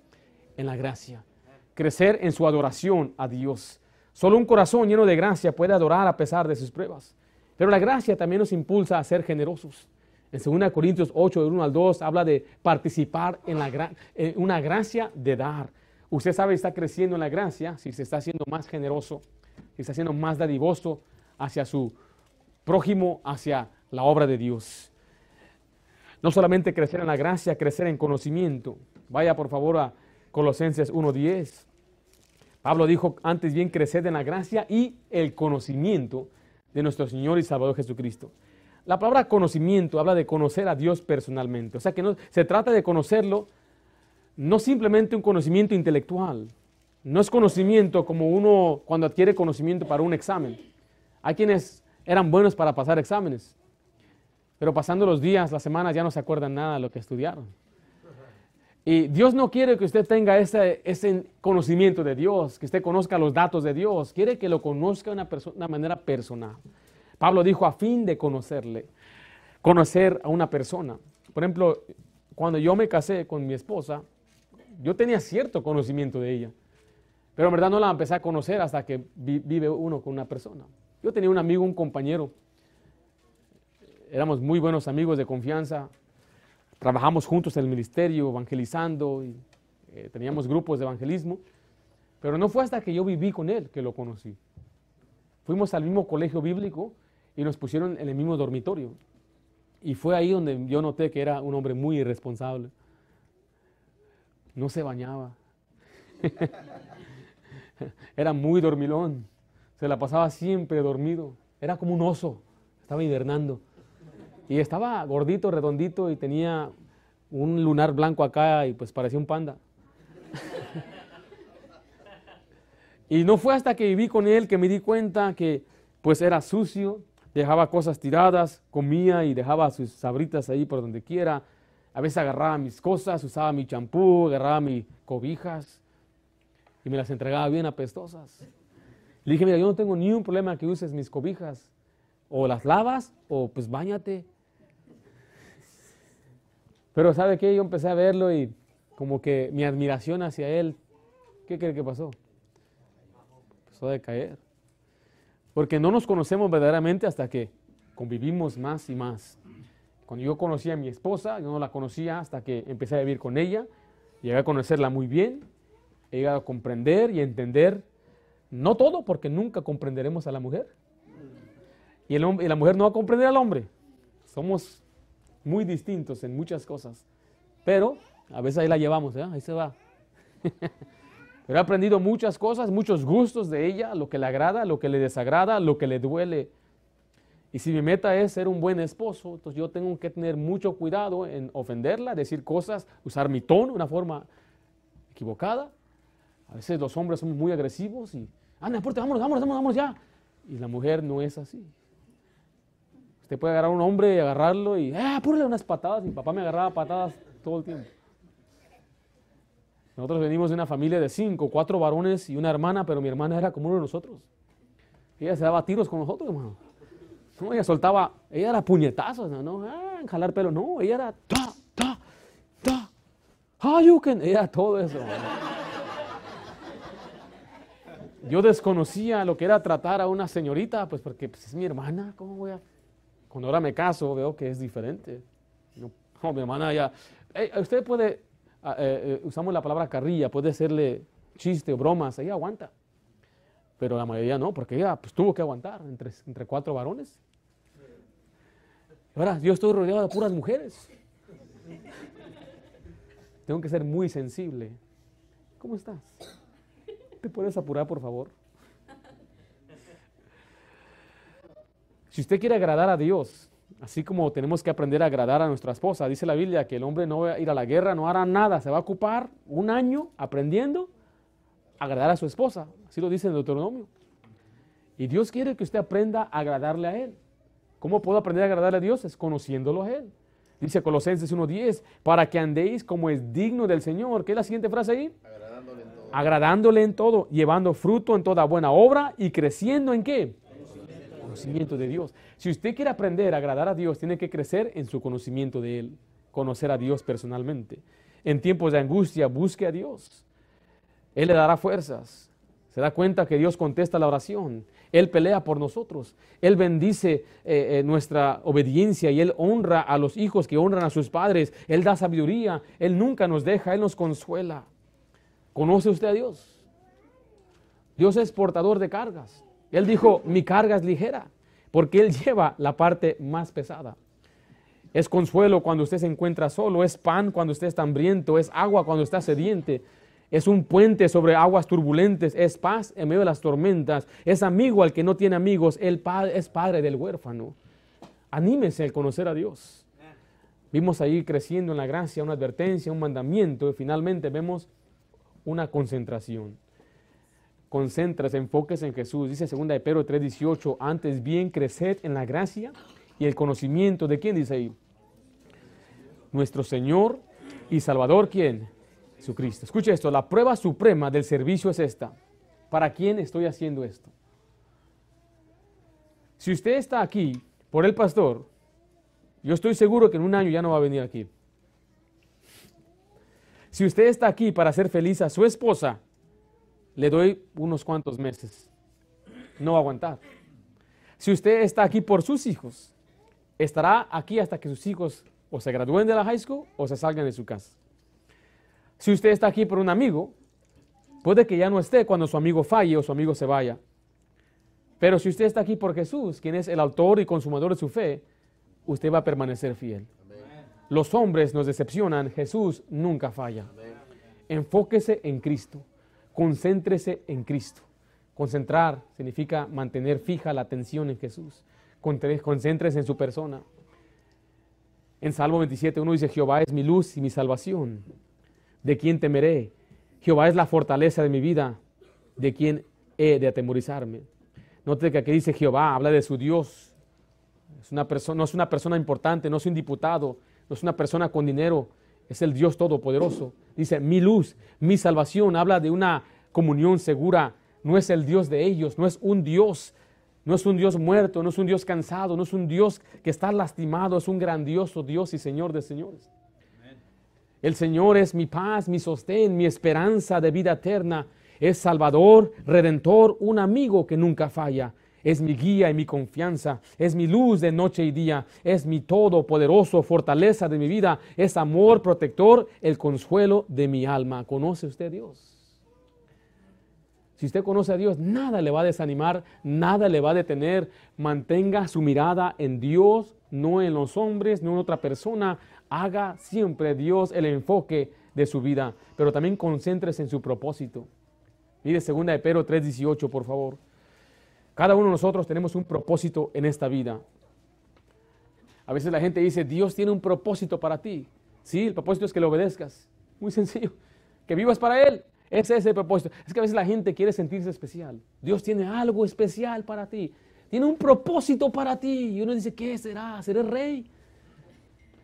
en la gracia. Crecer en su adoración a Dios. Solo un corazón lleno de gracia puede adorar a pesar de sus pruebas. Pero la gracia también nos impulsa a ser generosos. En 2 Corintios 8, del 1 al 2, habla de participar en, la, en una gracia de dar. Usted sabe está creciendo en la gracia, si se está haciendo más generoso, si está siendo más dadivoso hacia su prójimo, hacia la obra de Dios. No solamente crecer en la gracia, crecer en conocimiento. Vaya por favor a Colosenses 1.10. Pablo dijo antes bien crecer en la gracia y el conocimiento de nuestro Señor y Salvador Jesucristo. La palabra conocimiento habla de conocer a Dios personalmente. O sea que no se trata de conocerlo no simplemente un conocimiento intelectual, no es conocimiento como uno cuando adquiere conocimiento para un examen. Hay quienes eran buenos para pasar exámenes, pero pasando los días, las semanas, ya no se acuerdan nada de lo que estudiaron. Y Dios no quiere que usted tenga ese, ese conocimiento de Dios, que usted conozca los datos de Dios, quiere que lo conozca de una, una manera personal. Pablo dijo a fin de conocerle, conocer a una persona. Por ejemplo, cuando yo me casé con mi esposa, yo tenía cierto conocimiento de ella, pero en verdad no la empecé a conocer hasta que vive uno con una persona. Yo tenía un amigo, un compañero, éramos muy buenos amigos de confianza, trabajamos juntos en el ministerio, evangelizando, y, eh, teníamos grupos de evangelismo, pero no fue hasta que yo viví con él que lo conocí. Fuimos al mismo colegio bíblico y nos pusieron en el mismo dormitorio. Y fue ahí donde yo noté que era un hombre muy irresponsable no se bañaba. Era muy dormilón. Se la pasaba siempre dormido. Era como un oso. Estaba hibernando. Y estaba gordito, redondito y tenía un lunar blanco acá y pues parecía un panda. y no fue hasta que viví con él que me di cuenta que pues era sucio, dejaba cosas tiradas, comía y dejaba sus sabritas ahí por donde quiera, a veces agarraba mis cosas, usaba mi champú, agarraba mis cobijas y me las entregaba bien apestosas. Le dije, mira, yo no tengo ni un problema que uses mis cobijas. O las lavas o pues bañate. Pero ¿sabe qué? Yo empecé a verlo y como que mi admiración hacia él ¿Qué cree que pasó? Empezó a decaer. Porque no nos conocemos verdaderamente hasta que convivimos más y más. Cuando yo conocí a mi esposa, yo no la conocía hasta que empecé a vivir con ella, llegué a conocerla muy bien, he llegado a comprender y entender, no todo, porque nunca comprenderemos a la mujer. Y, el, y la mujer no va a comprender al hombre. Somos muy distintos en muchas cosas. Pero a veces ahí la llevamos, ¿eh? ahí se va. Pero he aprendido muchas cosas, muchos gustos de ella, lo que le agrada, lo que le desagrada, lo que le duele. Y si mi meta es ser un buen esposo, entonces yo tengo que tener mucho cuidado en ofenderla, decir cosas, usar mi tono de una forma equivocada. A veces los hombres son muy agresivos y, anda, porte, vámonos, vámonos, vámonos, vámonos ya. Y la mujer no es así. Usted puede agarrar a un hombre y agarrarlo y, ah, apúrale unas patadas. Mi papá me agarraba patadas todo el tiempo. Nosotros venimos de una familia de cinco, cuatro varones y una hermana, pero mi hermana era como uno de nosotros. Ella se daba tiros con nosotros, hermano. No, ella soltaba, ella era puñetazos, no, no ah, jalar pelo, no, ella era ta, ta, ta, can, ella todo eso. Yo desconocía lo que era tratar a una señorita, pues porque pues, es mi hermana, ¿cómo voy a? Cuando ahora me caso veo que es diferente. No, mi hermana ya, usted puede, ah, eh, eh, usamos la palabra carrilla, puede hacerle chiste o bromas, ella aguanta. Pero la mayoría no, porque ella pues, tuvo que aguantar entre, entre cuatro varones. Ahora, yo estoy rodeado de puras mujeres. Tengo que ser muy sensible. ¿Cómo estás? ¿Te puedes apurar, por favor? Si usted quiere agradar a Dios, así como tenemos que aprender a agradar a nuestra esposa, dice la Biblia que el hombre no va a ir a la guerra, no hará nada, se va a ocupar un año aprendiendo a agradar a su esposa. Así lo dice en Deuteronomio. Y Dios quiere que usted aprenda a agradarle a Él. ¿Cómo puedo aprender a agradarle a Dios? Es conociéndolo a Él. Dice Colosenses 1.10, para que andéis como es digno del Señor. ¿Qué es la siguiente frase ahí? Agradándole en todo. Agradándole en todo, llevando fruto en toda buena obra y creciendo en qué? Conocimiento. de Dios. Si usted quiere aprender a agradar a Dios, tiene que crecer en su conocimiento de Él, conocer a Dios personalmente. En tiempos de angustia, busque a Dios. Él le dará fuerzas. Se da cuenta que Dios contesta la oración. Él pelea por nosotros. Él bendice eh, eh, nuestra obediencia y Él honra a los hijos que honran a sus padres. Él da sabiduría. Él nunca nos deja. Él nos consuela. ¿Conoce usted a Dios? Dios es portador de cargas. Él dijo, mi carga es ligera, porque Él lleva la parte más pesada. Es consuelo cuando usted se encuentra solo, es pan cuando usted está hambriento, es agua cuando está sediente, es un puente sobre aguas turbulentes, es paz en medio de las tormentas, es amigo al que no tiene amigos, Él es padre del huérfano. Anímese al conocer a Dios. Vimos ahí creciendo en la gracia una advertencia, un mandamiento y finalmente vemos una concentración. Concéntrase, enfóquese en Jesús. Dice 2 de Pedro 3:18, antes bien creced en la gracia y el conocimiento de quién dice ahí. Nuestro Señor y Salvador, ¿quién? Jesucristo. Escuche esto, la prueba suprema del servicio es esta. ¿Para quién estoy haciendo esto? Si usted está aquí por el pastor, yo estoy seguro que en un año ya no va a venir aquí. Si usted está aquí para hacer feliz a su esposa, le doy unos cuantos meses. No va a aguantar. Si usted está aquí por sus hijos, estará aquí hasta que sus hijos o se gradúen de la high school o se salgan de su casa. Si usted está aquí por un amigo, puede que ya no esté cuando su amigo falle o su amigo se vaya. Pero si usted está aquí por Jesús, quien es el autor y consumador de su fe, usted va a permanecer fiel. Los hombres nos decepcionan, Jesús nunca falla. Enfóquese en Cristo, concéntrese en Cristo. Concentrar significa mantener fija la atención en Jesús. Concéntrese en su persona. En Salmo 27 uno dice, Jehová es mi luz y mi salvación. ¿De quién temeré? Jehová es la fortaleza de mi vida. ¿De quién he de atemorizarme? Note que aquí dice Jehová, habla de su Dios. Es una no es una persona importante, no es un diputado, no es una persona con dinero, es el Dios Todopoderoso. Dice, mi luz, mi salvación, habla de una comunión segura. No es el Dios de ellos, no es un Dios, no es un Dios muerto, no es un Dios cansado, no es un Dios que está lastimado, es un grandioso Dios y Señor de señores. El Señor es mi paz, mi sostén, mi esperanza de vida eterna. Es Salvador, Redentor, un amigo que nunca falla. Es mi guía y mi confianza. Es mi luz de noche y día. Es mi todopoderoso, fortaleza de mi vida. Es amor protector, el consuelo de mi alma. ¿Conoce usted a Dios? Si usted conoce a Dios, nada le va a desanimar, nada le va a detener. Mantenga su mirada en Dios, no en los hombres, no en otra persona. Haga siempre Dios el enfoque de su vida, pero también concéntrese en su propósito. Mire 2 de Pedro 3:18, por favor. Cada uno de nosotros tenemos un propósito en esta vida. A veces la gente dice, Dios tiene un propósito para ti. Sí, el propósito es que le obedezcas. Muy sencillo. Que vivas para Él. Ese es el propósito. Es que a veces la gente quiere sentirse especial. Dios tiene algo especial para ti. Tiene un propósito para ti. Y uno dice, ¿qué será? ¿Seré rey?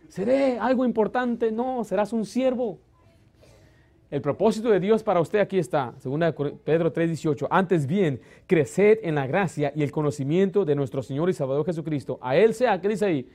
¿Seré algo importante? No, serás un siervo. El propósito de Dios para usted aquí está, según Pedro 3:18. Antes bien, creced en la gracia y el conocimiento de nuestro Señor y Salvador Jesucristo. A Él sea, ¿qué dice ahí?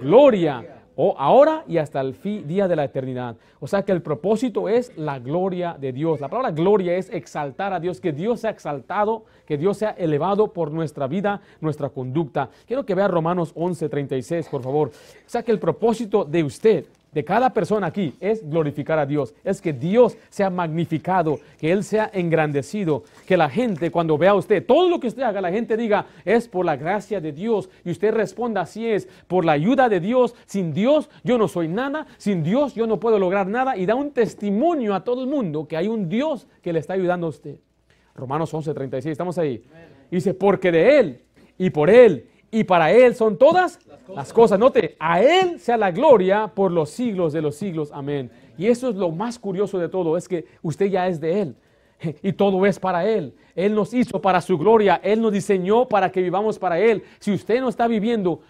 Gloria o ahora y hasta el fin, día de la eternidad. O sea que el propósito es la gloria de Dios. La palabra gloria es exaltar a Dios, que Dios sea exaltado, que Dios sea elevado por nuestra vida, nuestra conducta. Quiero que vea Romanos 11:36, por favor. O sea que el propósito de usted de cada persona aquí es glorificar a Dios, es que Dios sea magnificado, que Él sea engrandecido, que la gente cuando vea a usted, todo lo que usted haga, la gente diga, es por la gracia de Dios y usted responda así es, por la ayuda de Dios, sin Dios yo no soy nada, sin Dios yo no puedo lograr nada y da un testimonio a todo el mundo que hay un Dios que le está ayudando a usted. Romanos 11:36, estamos ahí. dice, porque de Él y por Él y para Él son todas las cosas. Note, a Él sea la gloria por los siglos de los siglos. Amén. Y eso es lo más curioso de todo, es que usted ya es de Él. Y todo es para Él. Él nos hizo para su gloria. Él nos diseñó para que vivamos para Él. Si usted no está viviendo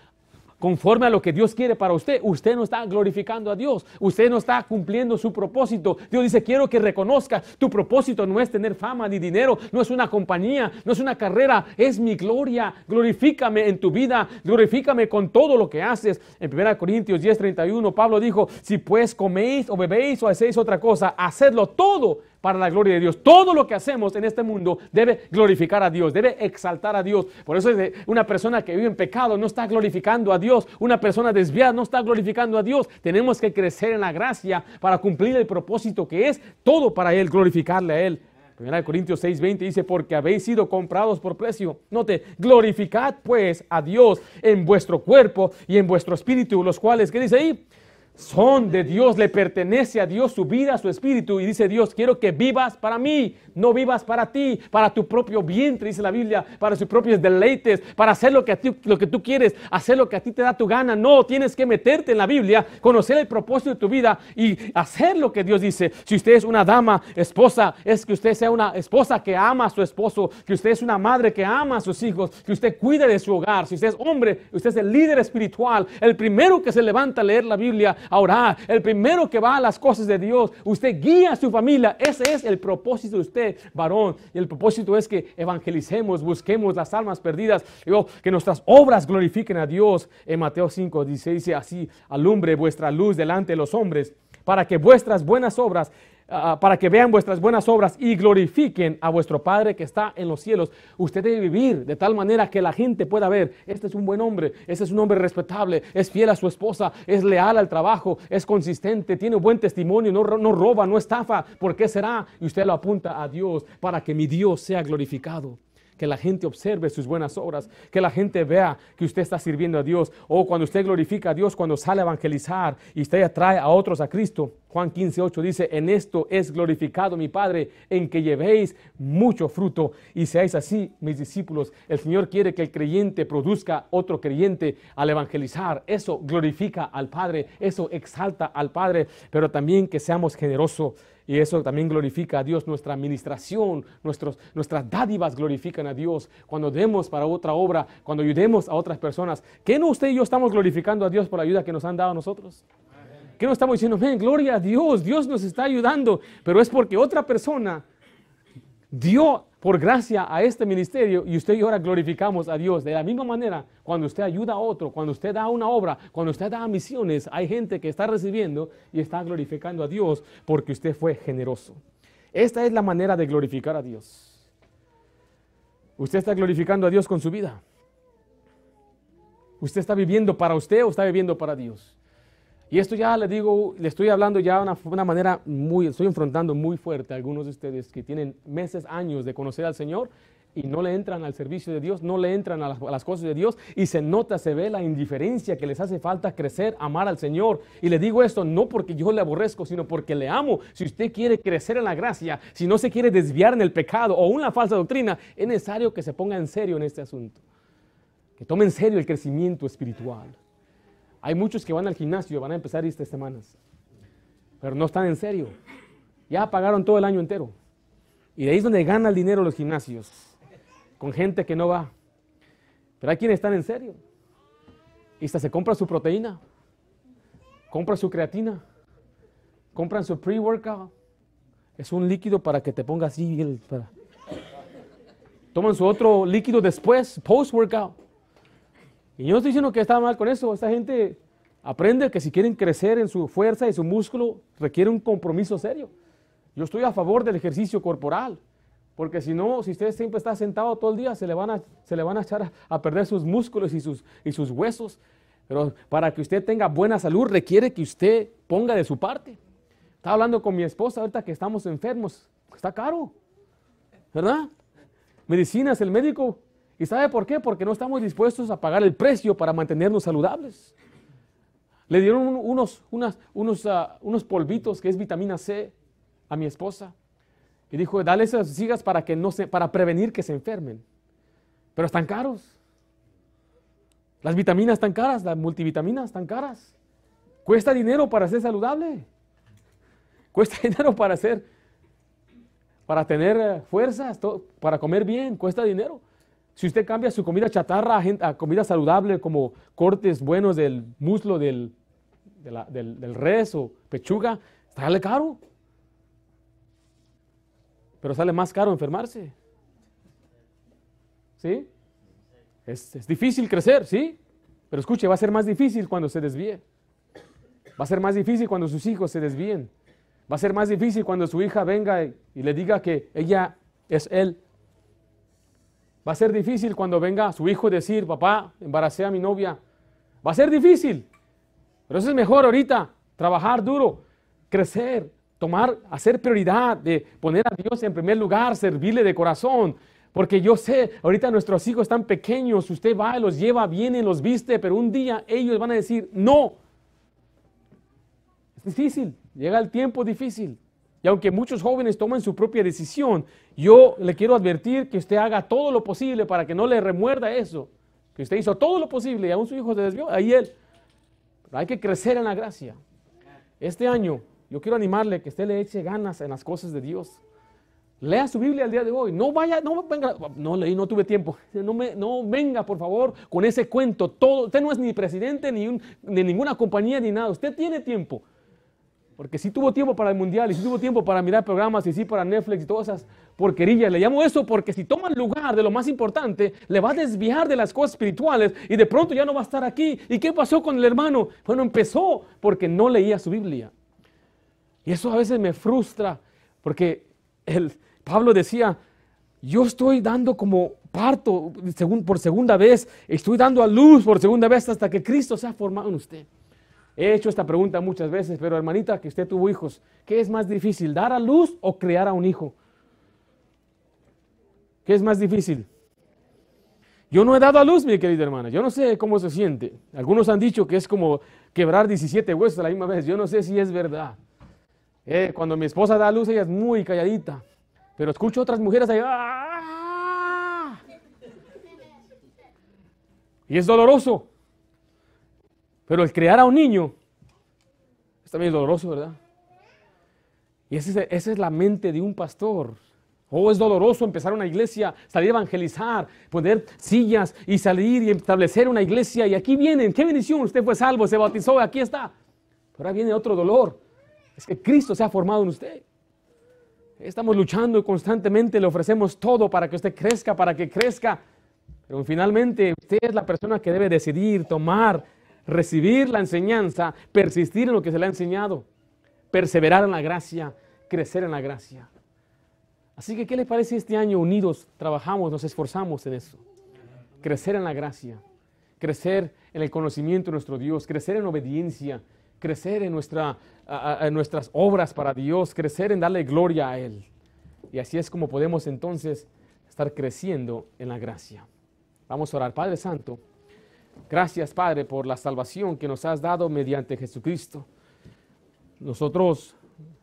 conforme a lo que Dios quiere para usted, usted no está glorificando a Dios, usted no está cumpliendo su propósito. Dios dice, quiero que reconozca, tu propósito no es tener fama ni dinero, no es una compañía, no es una carrera, es mi gloria. Glorifícame en tu vida, glorifícame con todo lo que haces. En 1 Corintios 10:31, Pablo dijo, si pues coméis o bebéis o hacéis otra cosa, hacedlo todo para la gloria de Dios. Todo lo que hacemos en este mundo debe glorificar a Dios, debe exaltar a Dios. Por eso es una persona que vive en pecado no está glorificando a Dios. Una persona desviada no está glorificando a Dios. Tenemos que crecer en la gracia para cumplir el propósito que es todo para Él, glorificarle a Él. 1 Corintios 6:20 dice, porque habéis sido comprados por precio. Note, glorificad pues a Dios en vuestro cuerpo y en vuestro espíritu, los cuales, ¿qué dice ahí? Son de Dios, le pertenece a Dios su vida, su espíritu. Y dice Dios, quiero que vivas para mí, no vivas para ti, para tu propio vientre, dice la Biblia, para sus propios deleites, para hacer lo que, a ti, lo que tú quieres, hacer lo que a ti te da tu gana. No, tienes que meterte en la Biblia, conocer el propósito de tu vida y hacer lo que Dios dice. Si usted es una dama, esposa, es que usted sea una esposa que ama a su esposo, que usted es una madre que ama a sus hijos, que usted cuide de su hogar. Si usted es hombre, usted es el líder espiritual, el primero que se levanta a leer la Biblia, a orar, el primero que va a las cosas de Dios. Usted guía a su familia. Ese es el propósito de usted, varón. Y el propósito es que evangelicemos, busquemos las almas perdidas, que nuestras obras glorifiquen a Dios. En Mateo 5 dice así, alumbre vuestra luz delante de los hombres, para que vuestras buenas obras Ah, para que vean vuestras buenas obras y glorifiquen a vuestro Padre que está en los cielos. Usted debe vivir de tal manera que la gente pueda ver, este es un buen hombre, este es un hombre respetable, es fiel a su esposa, es leal al trabajo, es consistente, tiene buen testimonio, no, no roba, no estafa. ¿Por qué será? Y usted lo apunta a Dios para que mi Dios sea glorificado que la gente observe sus buenas obras, que la gente vea que usted está sirviendo a Dios, o cuando usted glorifica a Dios, cuando sale a evangelizar y usted atrae a otros a Cristo. Juan 15, 8 dice, en esto es glorificado mi Padre, en que llevéis mucho fruto y seáis así mis discípulos. El Señor quiere que el creyente produzca otro creyente al evangelizar. Eso glorifica al Padre, eso exalta al Padre, pero también que seamos generosos y eso también glorifica a Dios. Nuestra administración, nuestros, nuestras dádivas glorifican a Dios. Cuando demos para otra obra, cuando ayudemos a otras personas, ¿qué no usted y yo estamos glorificando a Dios por la ayuda que nos han dado a nosotros? ¿Qué no estamos diciendo? Ven, gloria a Dios, Dios nos está ayudando, pero es porque otra persona dio por gracia a este ministerio y usted y ahora glorificamos a Dios. De la misma manera, cuando usted ayuda a otro, cuando usted da una obra, cuando usted da misiones, hay gente que está recibiendo y está glorificando a Dios porque usted fue generoso. Esta es la manera de glorificar a Dios. Usted está glorificando a Dios con su vida. ¿Usted está viviendo para usted o está viviendo para Dios? Y esto ya le digo, le estoy hablando ya de una, manera muy, estoy enfrentando muy fuerte a algunos de ustedes que tienen meses, años de conocer al Señor y no le entran al servicio de Dios, no le entran a las, a las, cosas de Dios y se nota, se ve la indiferencia que les hace falta crecer, amar al Señor. Y le digo esto no porque yo le aborrezco, sino porque le amo. Si usted quiere crecer en la gracia, si no se quiere desviar en el pecado o una falsa doctrina, es necesario que se ponga en serio en este asunto. Que tome en serio el crecimiento espiritual. Hay muchos que van al gimnasio, van a empezar estas semanas, pero no están en serio. Ya pagaron todo el año entero. Y de ahí es donde gana el dinero los gimnasios, con gente que no va. Pero hay quienes están en serio. Y hasta se compra su proteína, compra su creatina, compran su pre-workout. Es un líquido para que te ponga así. Toman su otro líquido después, post-workout. Y yo no estoy diciendo que está mal con eso. Esta gente aprende que si quieren crecer en su fuerza y su músculo, requiere un compromiso serio. Yo estoy a favor del ejercicio corporal. Porque si no, si usted siempre está sentado todo el día, se le van a, se le van a echar a, a perder sus músculos y sus, y sus huesos. Pero para que usted tenga buena salud, requiere que usted ponga de su parte. Estaba hablando con mi esposa ahorita que estamos enfermos. Está caro, ¿verdad? Medicinas, el médico ¿Y sabe por qué? Porque no estamos dispuestos a pagar el precio para mantenernos saludables. Le dieron unos, unos, uh, unos polvitos que es vitamina C a mi esposa. Y dijo, dale esas sigas para, que no se, para prevenir que se enfermen. Pero están caros. Las vitaminas están caras, las multivitaminas están caras. Cuesta dinero para ser saludable. Cuesta dinero para para tener eh, fuerzas, para comer bien, cuesta dinero. Si usted cambia su comida chatarra a, comida saludable como cortes buenos del muslo del, del, res o pechuga, sale caro. Pero sale más caro enfermarse. ¿Sí? Es, difícil crecer, ¿sí? Pero escuche, va a ser más difícil cuando se desvíe. Va a ser más difícil cuando sus hijos se desvíen. Va a ser más difícil cuando su hija venga y le diga que ella es él Va a ser difícil cuando venga su hijo decir, papá, embaracé a mi novia. Va a ser difícil. Pero eso es mejor ahorita, trabajar duro, crecer, tomar, hacer prioridad de poner a Dios en primer lugar, servirle de corazón. Porque yo sé, ahorita nuestros hijos están pequeños, usted va, los lleva, viene, los viste, pero un día ellos van a decir, no. Es difícil, llega el tiempo difícil. Y aunque muchos jóvenes tomen su propia decisión, yo le quiero advertir que usted haga todo lo posible para que no le remuerda eso. Que usted hizo todo lo posible y aún su hijo se desvió, ahí él. Pero hay que crecer en la gracia. Este año yo quiero animarle que usted le eche ganas en las cosas de Dios. Lea su Biblia el día de hoy. No vaya, no venga, no leí, no tuve tiempo. No, me, no venga, por favor, con ese cuento. Todo, usted no es ni presidente ni un, de ninguna compañía ni nada. Usted tiene tiempo. Porque sí tuvo tiempo para el mundial y sí tuvo tiempo para mirar programas y sí para Netflix y todas esas porquerillas. Le llamo eso porque si toma el lugar de lo más importante, le va a desviar de las cosas espirituales y de pronto ya no va a estar aquí. ¿Y qué pasó con el hermano? Bueno, empezó porque no leía su Biblia. Y eso a veces me frustra porque el, Pablo decía, yo estoy dando como parto por segunda vez, estoy dando a luz por segunda vez hasta que Cristo se ha formado en usted. He hecho esta pregunta muchas veces, pero hermanita, que usted tuvo hijos, ¿qué es más difícil, dar a luz o crear a un hijo? ¿Qué es más difícil? Yo no he dado a luz, mi querida hermana. Yo no sé cómo se siente. Algunos han dicho que es como quebrar 17 huesos a la misma vez. Yo no sé si es verdad. Eh, cuando mi esposa da a luz, ella es muy calladita. Pero escucho otras mujeres ahí. ¡ah! Y es doloroso. Pero el crear a un niño es también doloroso, ¿verdad? Y esa es, la mente de un pastor. Oh, es doloroso empezar una iglesia, salir a evangelizar, poner sillas y salir y establecer una iglesia. Y aquí vienen, qué bendición, usted fue salvo, se bautizó, aquí está. Pero ahora viene otro dolor. Es que Cristo se ha formado en usted. Estamos luchando constantemente, le ofrecemos todo para que usted crezca, para que crezca. Pero finalmente usted es la persona que debe decidir, tomar, recibir la enseñanza, persistir en lo que se le ha enseñado, perseverar en la gracia, crecer en la gracia. Así que, ¿qué le parece este año unidos? Trabajamos, nos esforzamos en eso. Crecer en la gracia, crecer en el conocimiento de nuestro Dios, crecer en obediencia, crecer en, nuestra, en nuestras obras para Dios, crecer en darle gloria a Él. Y así es como podemos entonces estar creciendo en la gracia. Vamos a orar, Padre Santo. Gracias, Padre, por la salvación que nos has dado mediante Jesucristo. Nosotros,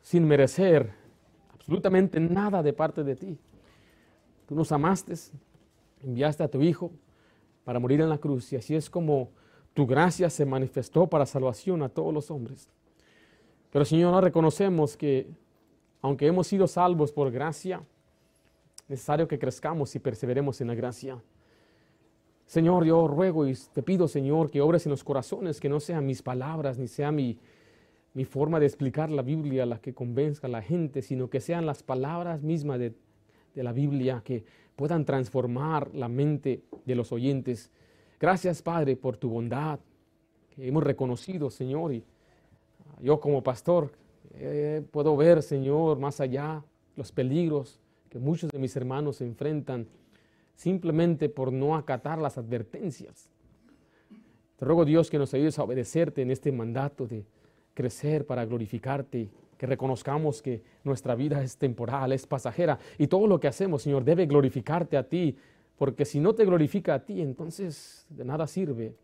sin merecer absolutamente nada de parte de ti, tú nos amaste, enviaste a tu Hijo para morir en la cruz y así es como tu gracia se manifestó para salvación a todos los hombres. Pero Señor, no reconocemos que aunque hemos sido salvos por gracia, es necesario que crezcamos y perseveremos en la gracia. Señor, yo ruego y te pido, Señor, que obres en los corazones, que no sean mis palabras, ni sea mi, mi forma de explicar la Biblia la que convenzca a la gente, sino que sean las palabras mismas de, de la Biblia que puedan transformar la mente de los oyentes Gracias, Padre, por tu bondad que hemos reconocido, Señor. Y yo como pastor eh, puedo ver, Señor, más allá los peligros que muchos de mis hermanos enfrentan simplemente por no acatar las advertencias. Te ruego, Dios, que nos ayudes a obedecerte en este mandato de crecer para glorificarte, que reconozcamos que nuestra vida es temporal, es pasajera, y todo lo que hacemos, Señor, debe glorificarte a ti, porque si no te glorifica a ti, entonces de nada sirve.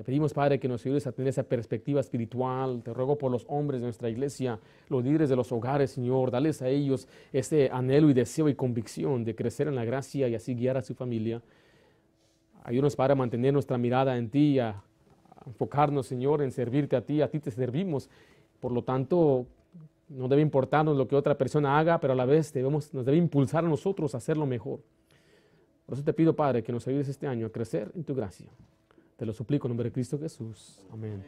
Te pedimos, Padre, que nos ayudes a tener esa perspectiva espiritual. Te ruego por los hombres de nuestra iglesia, los líderes de los hogares, Señor. Dales a ellos ese anhelo y deseo y convicción de crecer en la gracia y así guiar a su familia. Ayúdanos, Padre, a mantener nuestra mirada en ti, a, enfocarnos, Señor, en servirte a ti. A ti te servimos. Por lo tanto, no debe importarnos lo que otra persona haga, pero a la vez debemos, nos debe impulsar a nosotros a hacerlo mejor. Por eso te pido, Padre, que nos ayudes este año a crecer en tu gracia. Te lo suplico en nombre de Cristo Jesús. Amén.